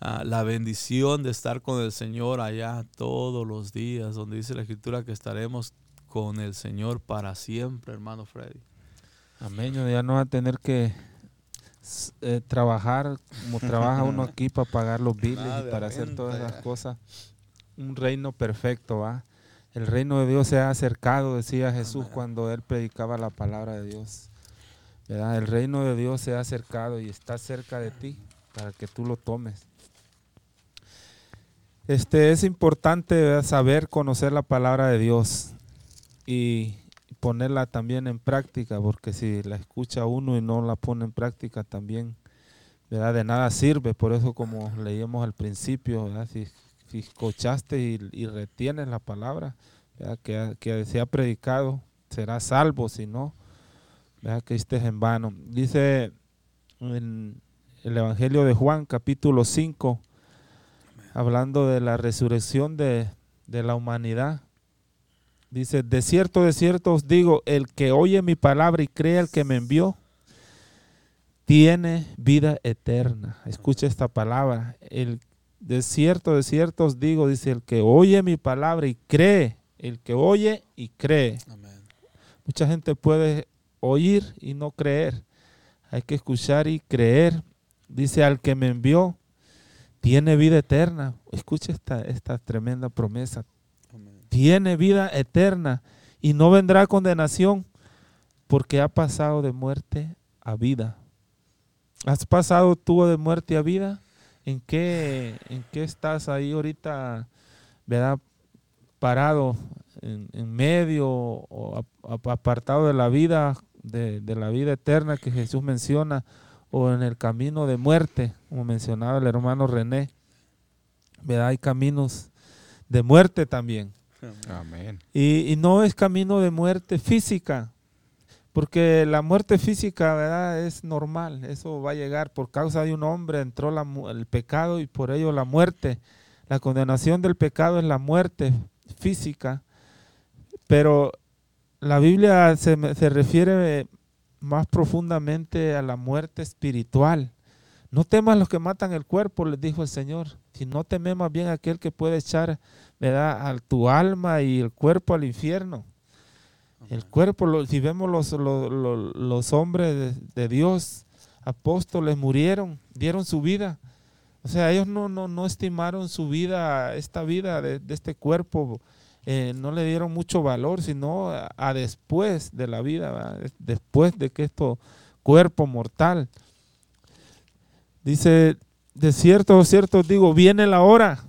ah, la bendición de estar con el Señor allá todos los días, donde dice la Escritura que estaremos con el Señor para siempre, hermano Freddy. Amén. Ya no va a tener que eh, trabajar como trabaja uno aquí para pagar los biles y para hacer todas esas cosas. Un reino perfecto, ¿va? El reino de Dios se ha acercado, decía Jesús cuando él predicaba la palabra de Dios. El reino de Dios se ha acercado y está cerca de ti para que tú lo tomes. Este es importante saber conocer la palabra de Dios y ponerla también en práctica, porque si la escucha uno y no la pone en práctica también, ¿verdad? de nada sirve. Por eso como leíamos al principio, si escuchaste y, retienes la palabra que, se ha predicado, será salvo, si no, que estés en vano. Dice el Evangelio de Juan, capítulo 5, hablando de la resurrección de, de la humanidad. Dice, de cierto, de cierto os digo, el que oye mi palabra y cree al que me envió, tiene vida eterna. Escucha esta palabra. El de cierto, de cierto os digo, dice, el que oye mi palabra y cree, el que oye y cree. Mucha gente puede oír y no creer. Hay que escuchar y creer. Dice, al que me envió, tiene vida eterna. Escucha esta, esta tremenda promesa. Tiene vida eterna y no vendrá condenación porque ha pasado de muerte a vida. ¿Has pasado tú de muerte a vida? ¿En qué, en qué estás ahí ahorita, verdad? Parado en, medio o apartado de la vida, de, la vida eterna que Jesús menciona, o en el camino de muerte, como mencionaba el hermano René. ¿Verdad? Hay caminos de muerte también. Amén. Y, y, no es camino de muerte física, porque la muerte física, ¿verdad? Es normal, eso va a llegar. Por causa de un hombre entró el pecado y por ello la muerte. La condenación del pecado es la muerte física. Pero la Biblia se, refiere más profundamente a la muerte espiritual. No temas los que matan el cuerpo, les dijo el Señor, sino temes más bien aquel que puede echar ¿verdad? a tu alma y el cuerpo al infierno. El cuerpo, si vemos los, los, hombres de, Dios, apóstoles, murieron, dieron su vida. O sea, ellos no, no, no estimaron su vida, esta vida de, este cuerpo, eh, no le dieron mucho valor, sino a, después de la vida, después de que esto cuerpo mortal. Dice, de cierto, cierto digo, viene la hora,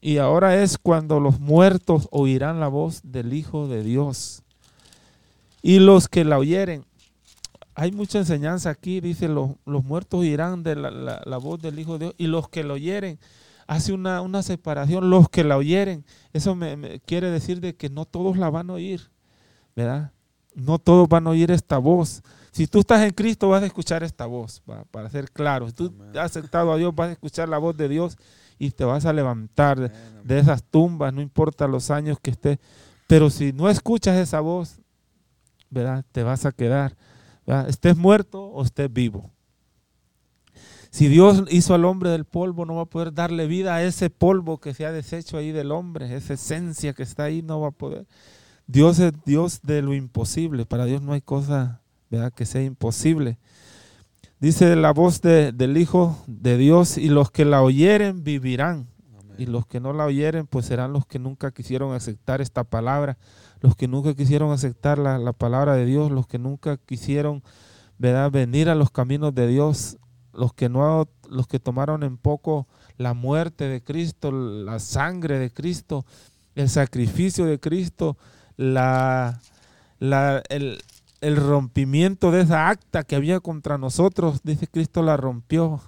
y ahora es cuando los muertos oirán la voz del Hijo de Dios y los que la oyeren. Hay mucha enseñanza aquí, dice, los, los muertos irán de la, voz del Hijo de Dios y los que la oyeren. Hace una, una separación, los que la oyeren. Eso me, quiere decir de que no todos la van a oír, ¿verdad? No todos van a oír esta voz. Si tú estás en Cristo vas a escuchar esta voz, para ser claro. Si tú has aceptado a Dios vas a escuchar la voz de Dios y te vas a levantar de esas tumbas, no importa los años que estés. Pero si no escuchas esa voz, ¿verdad? Te vas a quedar, estés muerto o estés vivo. Si Dios hizo al hombre del polvo, no va a poder darle vida a ese polvo que se ha deshecho ahí del hombre, esa esencia que está ahí, no va a poder. Dios es Dios de lo imposible, para Dios no hay cosa ¿verdad? que sea imposible. Dice la voz del Hijo de Dios, y los que la oyeren vivirán, y los que no la oyeren, pues serán los que nunca quisieron aceptar esta palabra los que nunca quisieron aceptar la, palabra de Dios, los que nunca quisieron ¿verdad? venir a los caminos de Dios, los que no, los que tomaron en poco la muerte de Cristo, la sangre de Cristo, el sacrificio de Cristo, la, el, el, rompimiento de esa acta que había contra nosotros, dice Cristo la rompió,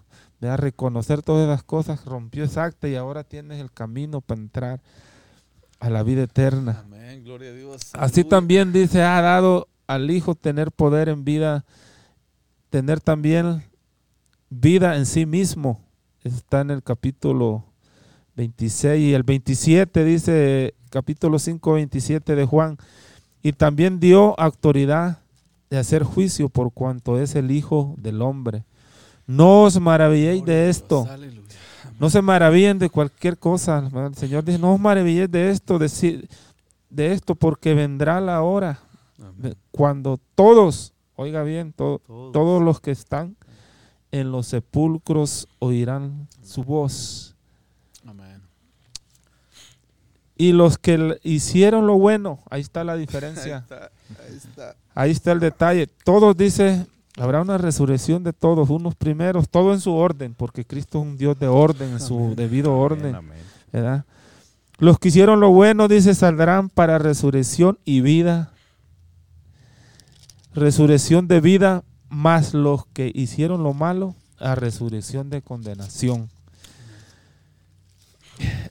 a reconocer todas esas cosas, rompió esa acta y ahora tienes el camino para entrar a la vida eterna. Amén, gloria a Dios. Así también dice, ha dado al Hijo tener poder en vida, tener también vida en sí mismo. Está en el capítulo 26 y el 27 dice, capítulo 5, 27 de Juan. Y también dio autoridad de hacer juicio por cuanto es el Hijo del Hombre. No os maravilléis de esto. No se maravillen de cualquier cosa. El Señor dice, no os maravilléis de esto, de, de esto, porque vendrá la hora cuando todos, oiga bien, todos. los que están en los sepulcros oirán su voz. Amén. Y los que hicieron lo bueno, ahí está la diferencia. ahí, está, ahí está el detalle. Todos dice, Habrá una resurrección de todos, unos primeros, todo en su orden, porque Cristo es un Dios de orden, en su debido orden. Los que hicieron lo bueno, dice, saldrán para resurrección y vida. Resurrección de vida, más los que hicieron lo malo, a resurrección de condenación.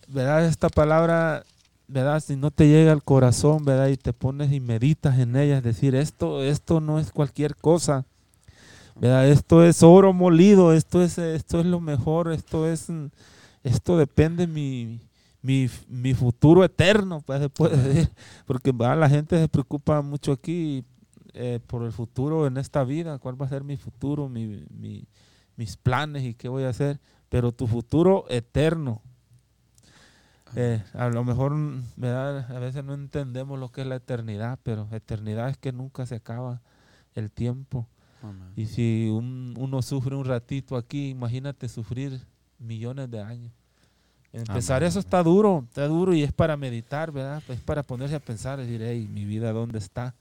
¿Verdad? Esta palabra, ¿verdad? Si no te llega al corazón, ¿verdad? Y te pones y meditas en ella, es decir, esto, esto no es cualquier cosa esto es oro molido, esto es, esto es lo mejor, esto es, esto depende mi, mi, mi futuro eterno, pues se puede decir, porque la gente se preocupa mucho aquí eh, por el futuro en esta vida, cuál va a ser mi futuro, mi, mis planes y qué voy a hacer, pero tu futuro eterno. Eh, a lo mejor a veces no entendemos lo que es la eternidad, pero eternidad es que nunca se acaba el tiempo. Y si uno sufre un ratito aquí, imagínate sufrir millones de años. Empezar eso está duro, está duro y es para meditar, ¿verdad? Es para ponerse a pensar, decir, hey, mi vida, ¿dónde está?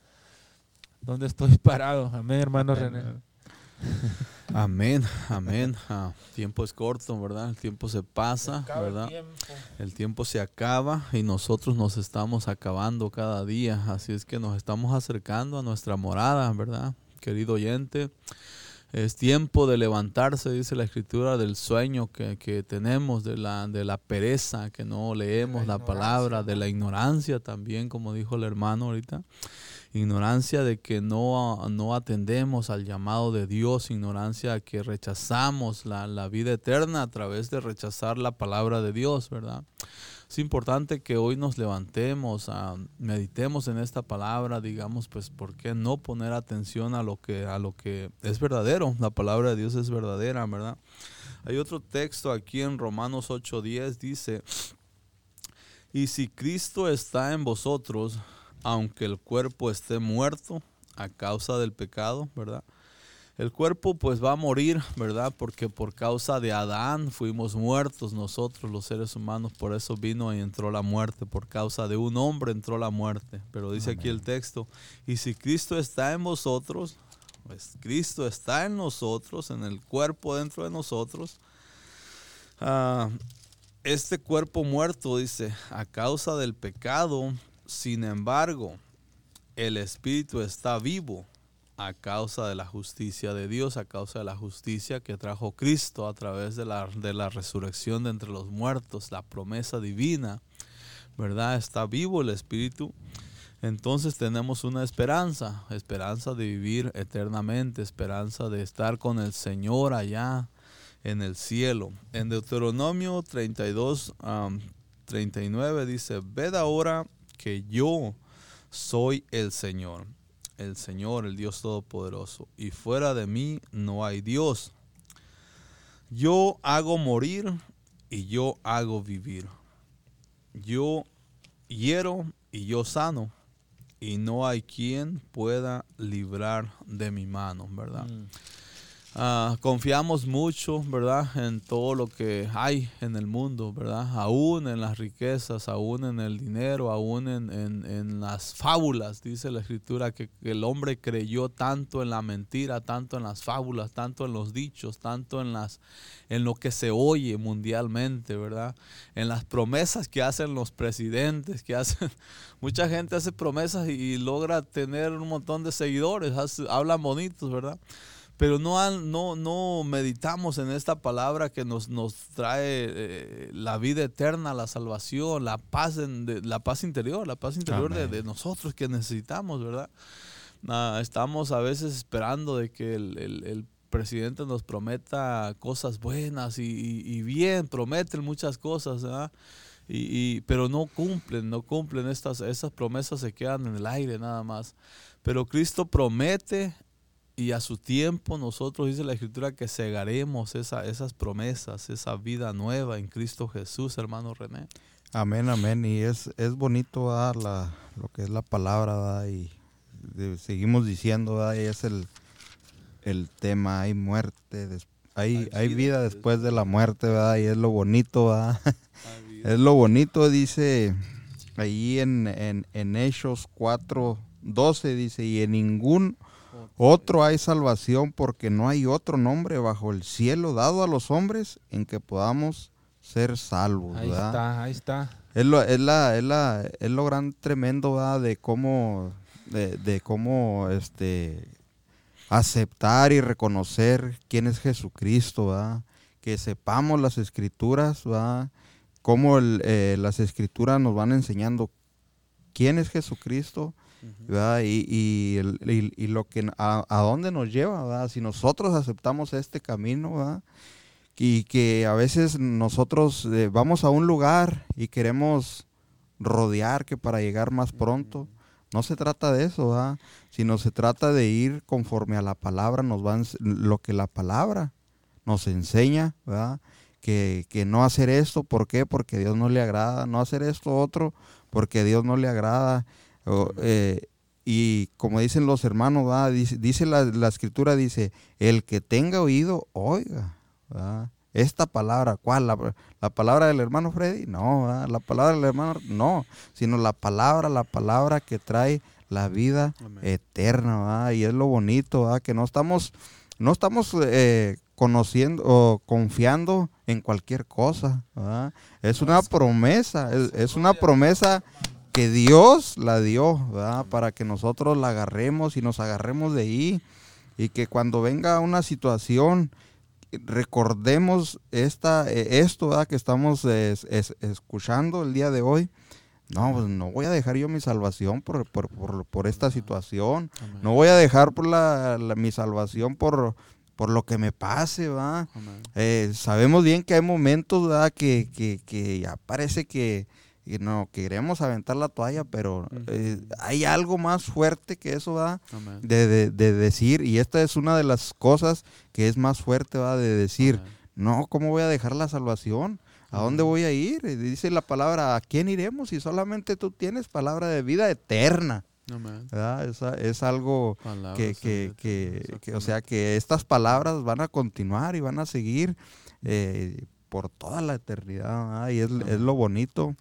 ¿Dónde estoy parado? Amén, hermano René. Amén, amén. Ah, tiempo es corto, ¿verdad? El tiempo se pasa, ¿verdad? el tiempo se acaba y nosotros nos estamos acabando cada día. Así es que nos estamos acercando a nuestra morada, ¿verdad? querido oyente. Es tiempo de levantarse, dice la escritura, del sueño que, tenemos, de la, de la pereza, que no leemos la, palabra, de la ignorancia también, como dijo el hermano ahorita. Ignorancia de que no, no atendemos al llamado de Dios, ignorancia que rechazamos la, la vida eterna a través de rechazar la palabra de Dios, ¿verdad? Es importante que hoy nos levantemos, a meditemos en esta palabra, digamos, pues, ¿por qué no poner atención a lo que, a lo que es verdadero? La palabra de Dios es verdadera, ¿verdad? Hay otro texto aquí en Romanos 8:10, dice, y si Cristo está en vosotros, aunque el cuerpo esté muerto a causa del pecado, ¿verdad? El cuerpo pues va a morir, ¿verdad? Porque por causa de Adán fuimos muertos nosotros los seres humanos, por eso vino y entró la muerte, por causa de un hombre entró la muerte. Pero dice aquí el texto, y si Cristo está en vosotros, pues Cristo está en nosotros, en el cuerpo dentro de nosotros, ah, este cuerpo muerto, dice, a causa del pecado, sin embargo, el espíritu está vivo a causa de la justicia de Dios, a causa de la justicia que trajo Cristo a través de la, de la resurrección de entre los muertos, la promesa divina, ¿verdad? Está vivo el Espíritu. Entonces tenemos una esperanza, esperanza de vivir eternamente, esperanza de estar con el Señor allá en el cielo. En Deuteronomio 32, 39 dice, ved ahora que yo soy el Señor el Señor, el Dios Todopoderoso, y fuera de mí no hay Dios. Yo hago morir y yo hago vivir. Yo hiero y yo sano, y no hay quien pueda librar de mi mano, ¿verdad? Mm. Ah, confiamos mucho, ¿verdad? En todo lo que hay en el mundo, ¿verdad? Aún en las riquezas, aún en el dinero, aún en, las fábulas, dice la escritura, que, el hombre creyó tanto en la mentira, tanto en las fábulas, tanto en los dichos, tanto en, las, en lo que se oye mundialmente, ¿verdad? En las promesas que hacen los presidentes, que hacen... Mucha gente hace promesas y, logra tener un montón de seguidores, hablan bonitos, ¿verdad? Pero no, no, no meditamos en esta palabra que nos, nos trae eh, la vida eterna, la salvación, la paz, la paz interior, la paz interior de, nosotros que necesitamos, ¿verdad? Estamos a veces esperando de que el, presidente nos prometa cosas buenas y, bien, prometen muchas cosas, ¿verdad? Y, pero no cumplen, no cumplen estas, esas promesas se quedan en el aire nada más. Pero Cristo promete y a su tiempo nosotros dice la escritura que cegaremos esa, esas promesas, esa vida nueva en Cristo Jesús, hermano René. Amén, amén. Y es, es bonito dar la, lo que es la palabra y seguimos diciendo y es el, el tema, hay muerte, hay, hay, vida después de la muerte, ¿verdad? y es lo bonito, es lo bonito, dice ahí en, en, en Hechos 4, 12, dice, y en ningún otro hay salvación porque no hay otro nombre bajo el cielo dado a los hombres en que podamos ser salvos. Ahí está, ahí está. Es lo, es la, es la, es lo gran tremendo de cómo, de, cómo este, aceptar y reconocer quién es Jesucristo, ¿verdad? que sepamos las escrituras, ¿verdad? cómo eh, las escrituras nos van enseñando quién es Jesucristo y, y, lo que a, dónde nos lleva, si nosotros aceptamos este camino, y que a veces nosotros eh, vamos a un lugar y queremos rodear que para llegar más pronto. No se trata de eso, sino se trata de ir conforme a la palabra, nos van lo que la palabra nos enseña, Que, que, no hacer esto, ¿por qué? Porque Dios no le agrada, no hacer esto otro, porque Dios no le agrada. Eh, y como dicen los hermanos, dice, la, escritura, dice, el que tenga oído, oiga. Esta palabra, ¿cuál? La, palabra del hermano Freddy? No, la palabra del hermano, no, sino la palabra, la palabra que trae la vida eterna, y es lo bonito, que no estamos, no estamos eh, conociendo o confiando en cualquier cosa, es una promesa, es una promesa que Dios la dio, Para que nosotros la agarremos y nos agarremos de ahí. Y que cuando venga una situación, recordemos esta, eh, esto que estamos escuchando el día de hoy. No, pues no voy a dejar yo mi salvación por, por, esta situación. No voy a dejar por la, mi salvación por, por lo que me pase, ¿va? Eh, sabemos bien que hay momentos, ¿verdad? Que, que, que ya parece que, no queremos aventar la toalla, pero eh, hay algo más fuerte que eso, ¿va? De, de, decir, y esta es una de las cosas que es más fuerte, ¿va? De decir, no, ¿cómo voy a dejar la salvación? ¿A dónde voy a ir? Dice la palabra, ¿a quién iremos si solamente tú tienes palabra de vida eterna? Es, es, algo que, que, o sea, que estas palabras van a continuar y van a seguir eh, por toda la eternidad, y es, lo bonito.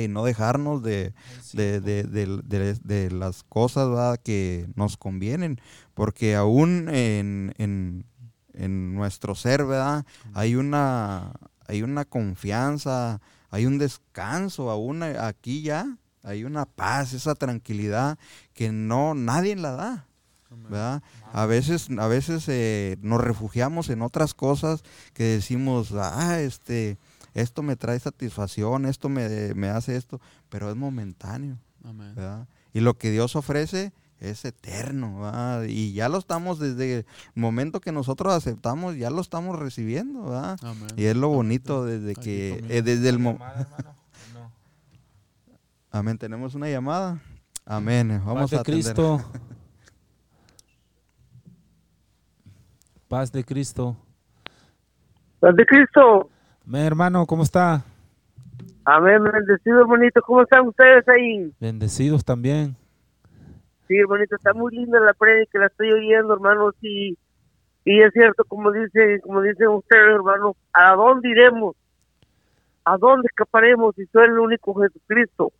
y no dejarnos de, de, las cosas que nos convienen, porque aún en, en, en nuestro ser, ¿verdad? Hay una, hay una confianza, hay un descanso aún aquí ya, hay una paz, esa tranquilidad que no nadie la da. ¿verdad? A veces, a veces eh, nos refugiamos en otras cosas que decimos, ah, este, esto me trae satisfacción, esto me, me hace esto, pero es momentáneo. ¿verdad? Y lo que Dios ofrece es eterno, ¿verdad? y ya lo estamos desde el momento que nosotros aceptamos, ya lo estamos recibiendo, ¿verdad? y es lo bonito desde que, eh, desde el momento... Amén. Tenemos una llamada. Amén. Vamos Paz de a Cristo. Paz de Cristo. Paz de Cristo. Mi hermano, ¿cómo está? Amén, bendecido hermanito. ¿Cómo están ustedes ahí? Bendecidos también. Sí, hermanito, está muy linda la que la estoy oyendo, hermanos, y, y es cierto, como dice, como dicen ustedes, hermanos, ¿a dónde iremos? ¿A dónde escaparemos si soy el único Jesucristo?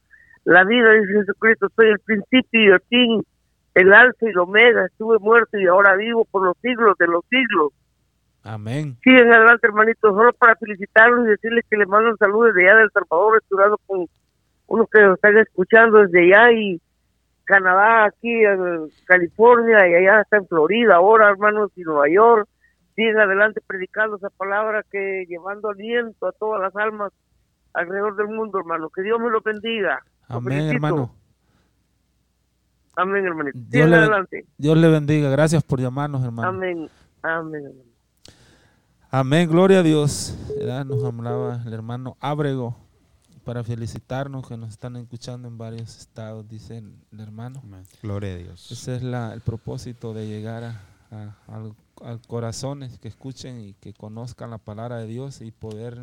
La vida de Jesucristo, soy el principio y el fin, el alfa y el omega. Estuve muerto y ahora vivo por los siglos de los siglos. Amén. Siguen adelante, hermanito, solo para felicitarlos y decirles que les mando un saludo desde allá del Salvador, estudiando con unos que nos están escuchando desde allá y Canadá, aquí en California y allá está en Florida ahora, hermanos, y Nueva York. Siguen adelante predicando esa palabra que llevando aliento a todas las almas alrededor del mundo, hermano. Que Dios me lo bendiga. Amén, hermano. Amén, hermanito. Dios le, adelante. Dios le bendiga. Gracias por llamarnos, hermano. Amén. Amén. Amén. Gloria a Dios. Nos hablaba el hermano Ábrego para felicitarnos que nos están escuchando en varios estados, dice el hermano. Gloria a Dios. Ese es la, el propósito de llegar a, a corazones que escuchen y que conozcan la palabra de Dios y poder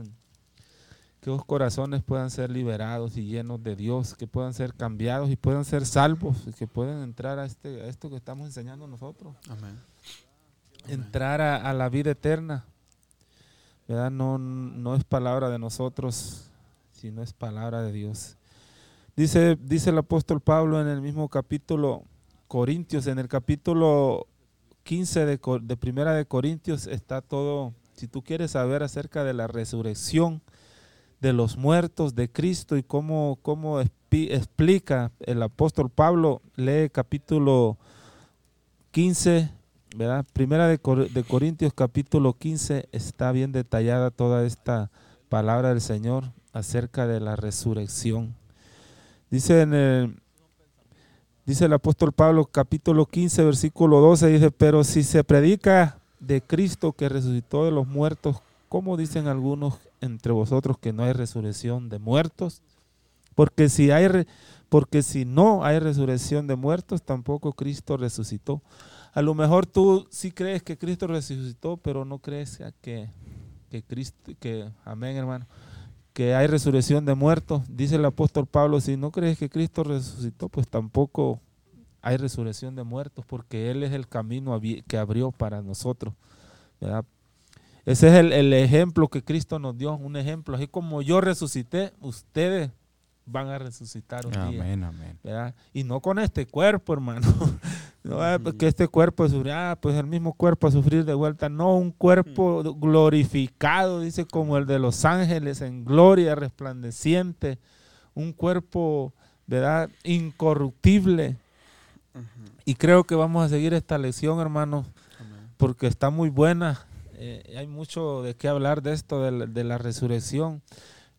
que los corazones puedan ser liberados y llenos de Dios, que puedan ser cambiados y puedan ser salvos, que puedan entrar a, este, a esto que estamos enseñando nosotros. Amén. Entrar a, la vida eterna. ¿verdad? No, no es palabra de nosotros, sino es palabra de Dios. Dice, dice el apóstol Pablo en el mismo capítulo Corintios, en el capítulo 15 de, de Primera de Corintios está todo, si tú quieres saber acerca de la resurrección, de los muertos de Cristo y cómo, cómo explica el apóstol Pablo, lee capítulo 15, ¿verdad? Primera de, de, Corintios capítulo 15 está bien detallada toda esta palabra del Señor acerca de la resurrección. Dice en el, dice el apóstol Pablo capítulo 15 versículo 12 dice, pero si se predica de Cristo que resucitó de los muertos, ¿cómo dicen algunos entre vosotros que no hay resurrección de muertos? Porque si, hay, porque si no hay resurrección de muertos, tampoco Cristo resucitó. A lo mejor tú sí crees que Cristo resucitó, pero no crees que, que Cristo, que, amén hermano, que hay resurrección de muertos. Dice el apóstol Pablo, si no crees que Cristo resucitó, pues tampoco hay resurrección de muertos, porque Él es el camino que abrió para nosotros. ¿verdad? Ese es el, ejemplo que Cristo nos dio, un ejemplo. Así como yo resucité, ustedes van a resucitar un día. Amén, amén. Y no con este cuerpo, hermano. no pues, que este cuerpo sufrir, ah, pues el mismo cuerpo a sufrir de vuelta. No, un cuerpo glorificado, dice, como el de los ángeles, en gloria resplandeciente. Un cuerpo, ¿verdad? Incorruptible. Y creo que vamos a seguir esta lección, hermano, porque está muy buena eh, hay mucho de qué hablar de esto, de la, resurrección.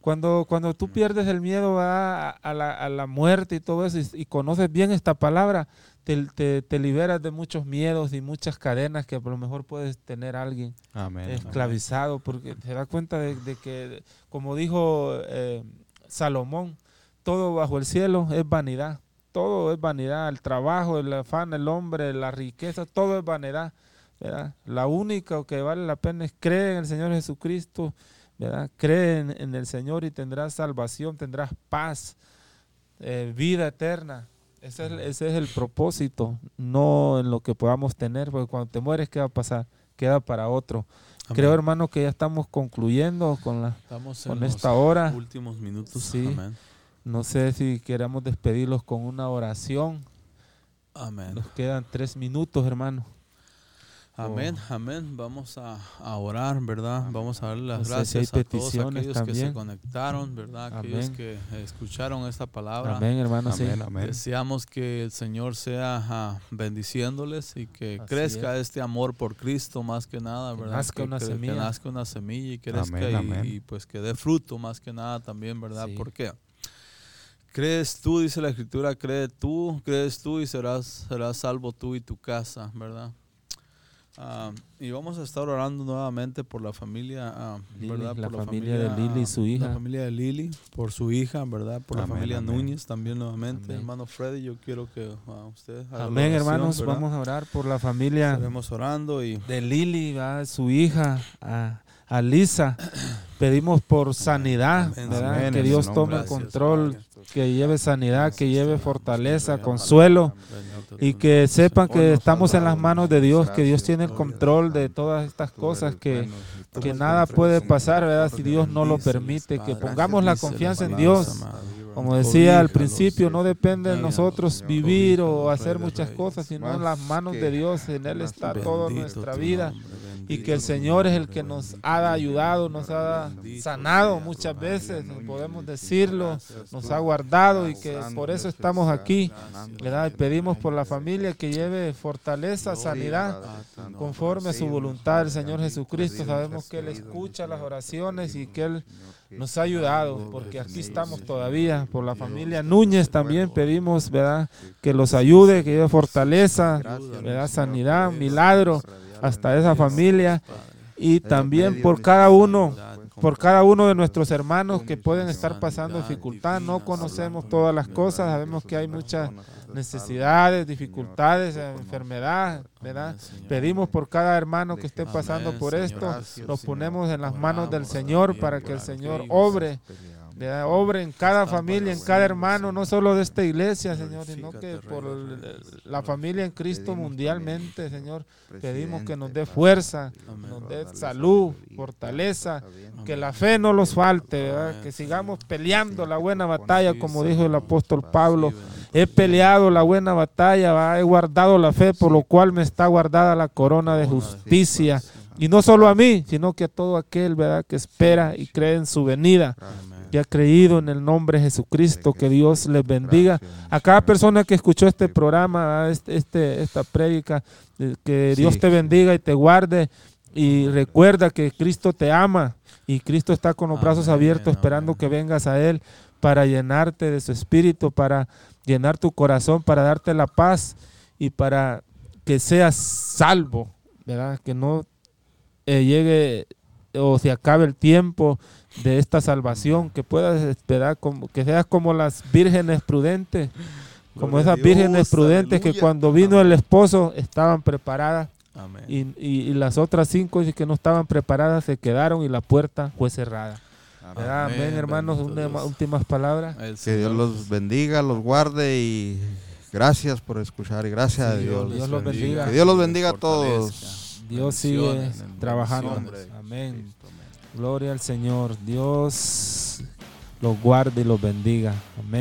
Cuando, cuando tú pierdes el miedo a, la, muerte y todo eso y, conoces bien esta palabra, te, te- te liberas de muchos miedos y muchas cadenas que a lo mejor puedes tener alguien Amén. esclavizado, porque te das cuenta de, de que, como dijo eh, Salomón, todo bajo el cielo es vanidad, todo es vanidad, el trabajo, el afán, el hombre, la riqueza, todo es vanidad. ¿Verdad? La única que vale la pena es creer en el Señor Jesucristo, ¿verdad? cree en, en el Señor y tendrás salvación, tendrás paz, eh, vida eterna. Ese es, el- ese es el propósito, no en lo que podamos tener, porque cuando te mueres, ¿qué va a pasar? Queda para otro. Amén. Creo, hermano, que ya estamos concluyendo con la... Estamos con esta hora. últimos minutos. Sí. Amén. No sé si queremos despedirlos con una oración. Amén. Nos quedan tres minutos, hermano. Amén, amén. Vamos a, a orar, ¿verdad? Vamos a darle las No sé si hay gracias a todos aquellos que se también. conectaron, ¿verdad? Aquellos Amén. que escucharon esta palabra. Amén, hermano. sí. Amén, amén. Deseamos que el Señor sea bendiciéndoles y que Así crezca este amor por Cristo más que nada, Que ¿verdad? nazca una que, que semilla. nazca una semilla y crezca Amén, y, amén. y, pues que dé fruto más que nada también, ¿verdad? Sí. ¿Por qué? Crees tú, dice la Escritura, cree tú, crees tú y serás, serás salvo tú y tu casa, ¿verdad? Ah, y vamos a estar orando nuevamente por la familia, ah, Lili, ¿verdad? la por familia de Lili y su hija. La familia de Lili, por su hija, ¿verdad? Por la Amén, familia amén. Núñez también nuevamente. Amén. Hermano Freddy, yo quiero que ah, usted haga la Amén, oración, hermanos. ¿verdad? Vamos a orar por la familia Estaremos orando y de Lili, ¿verdad? su hija, a, a Lisa. Pedimos por sanidad, ¿verdad? que Dios tome control, que lleve sanidad, que lleve fortaleza, consuelo. Y que sepan que estamos en las manos de Dios, que Dios tiene el control de todas estas cosas, que, que nada puede pasar, ¿verdad? Si Dios no lo permite, que pongamos la confianza en Dios. Como decía al principio, no depende de nosotros vivir o hacer muchas cosas, sino en las manos de Dios. En Él está toda nuestra vida. Y que el Señor es el que nos ha ayudado, nos ha sanado muchas veces, podemos decirlo, nos ha guardado y que por eso estamos aquí. ¿verdad? Pedimos por la familia que lleve fortaleza, sanidad, conforme a su voluntad. El Señor Jesucristo, sabemos que Él escucha las oraciones y que Él nos ha ayudado, porque aquí estamos todavía. Por la familia Núñez también pedimos, ¿verdad? Que los ayude, que lleve fortaleza, ¿verdad? Sanidad, milagro hasta esa familia. Y también por cada uno, por cada uno de nuestros hermanos que pueden estar pasando dificultad. No conocemos todas las cosas, sabemos que hay muchas necesidades, dificultades, enfermedad, ¿verdad? Pedimos por cada hermano que esté pasando por esto, los ponemos en las manos del Señor para que el Señor obre, ¿verdad? obre en cada familia, en cada hermano, no solo de esta iglesia, Señor, sino que por la familia en Cristo mundialmente, Señor, pedimos que nos dé fuerza, nos dé salud, fortaleza, que la fe no los falte, ¿verdad? que sigamos peleando la buena batalla, como dijo el apóstol Pablo. He peleado la buena batalla, he guardado la fe, por lo cual me está guardada la corona de justicia. Y no solo a mí, sino que a todo aquel ¿verdad? que espera y cree en su venida, que ha creído en el nombre de Jesucristo, que Dios les bendiga. A cada persona que escuchó este programa, este, este- esta prédica, eh, que Dios te bendiga y te guarde. Y recuerda que Cristo te ama y Cristo está con los brazos abiertos esperando que vengas a Él para llenarte de su espíritu, para llenar tu corazón, para darte la paz y para que seas salvo, ¿verdad? Que no eh, llegue o se acabe el tiempo de esta salvación, que puedas esperar, como, que seas como las vírgenes prudentes, como Gloria esas vírgenes prudentes que cuando vino el esposo estaban preparadas Amén. y, y- y las otras cinco que no estaban preparadas se quedaron y la puerta fue cerrada. Amén, Amén, hermanos, bendito una- Dios. últimas palabras. Que Dios los bendiga, los guarde y gracias por escuchar y gracias a Dios. Dios los bendiga. Que Dios los bendiga a todos. Dios sigue trabajando. amén. Gloria al Señor. Dios los guarde y los bendiga. Amén.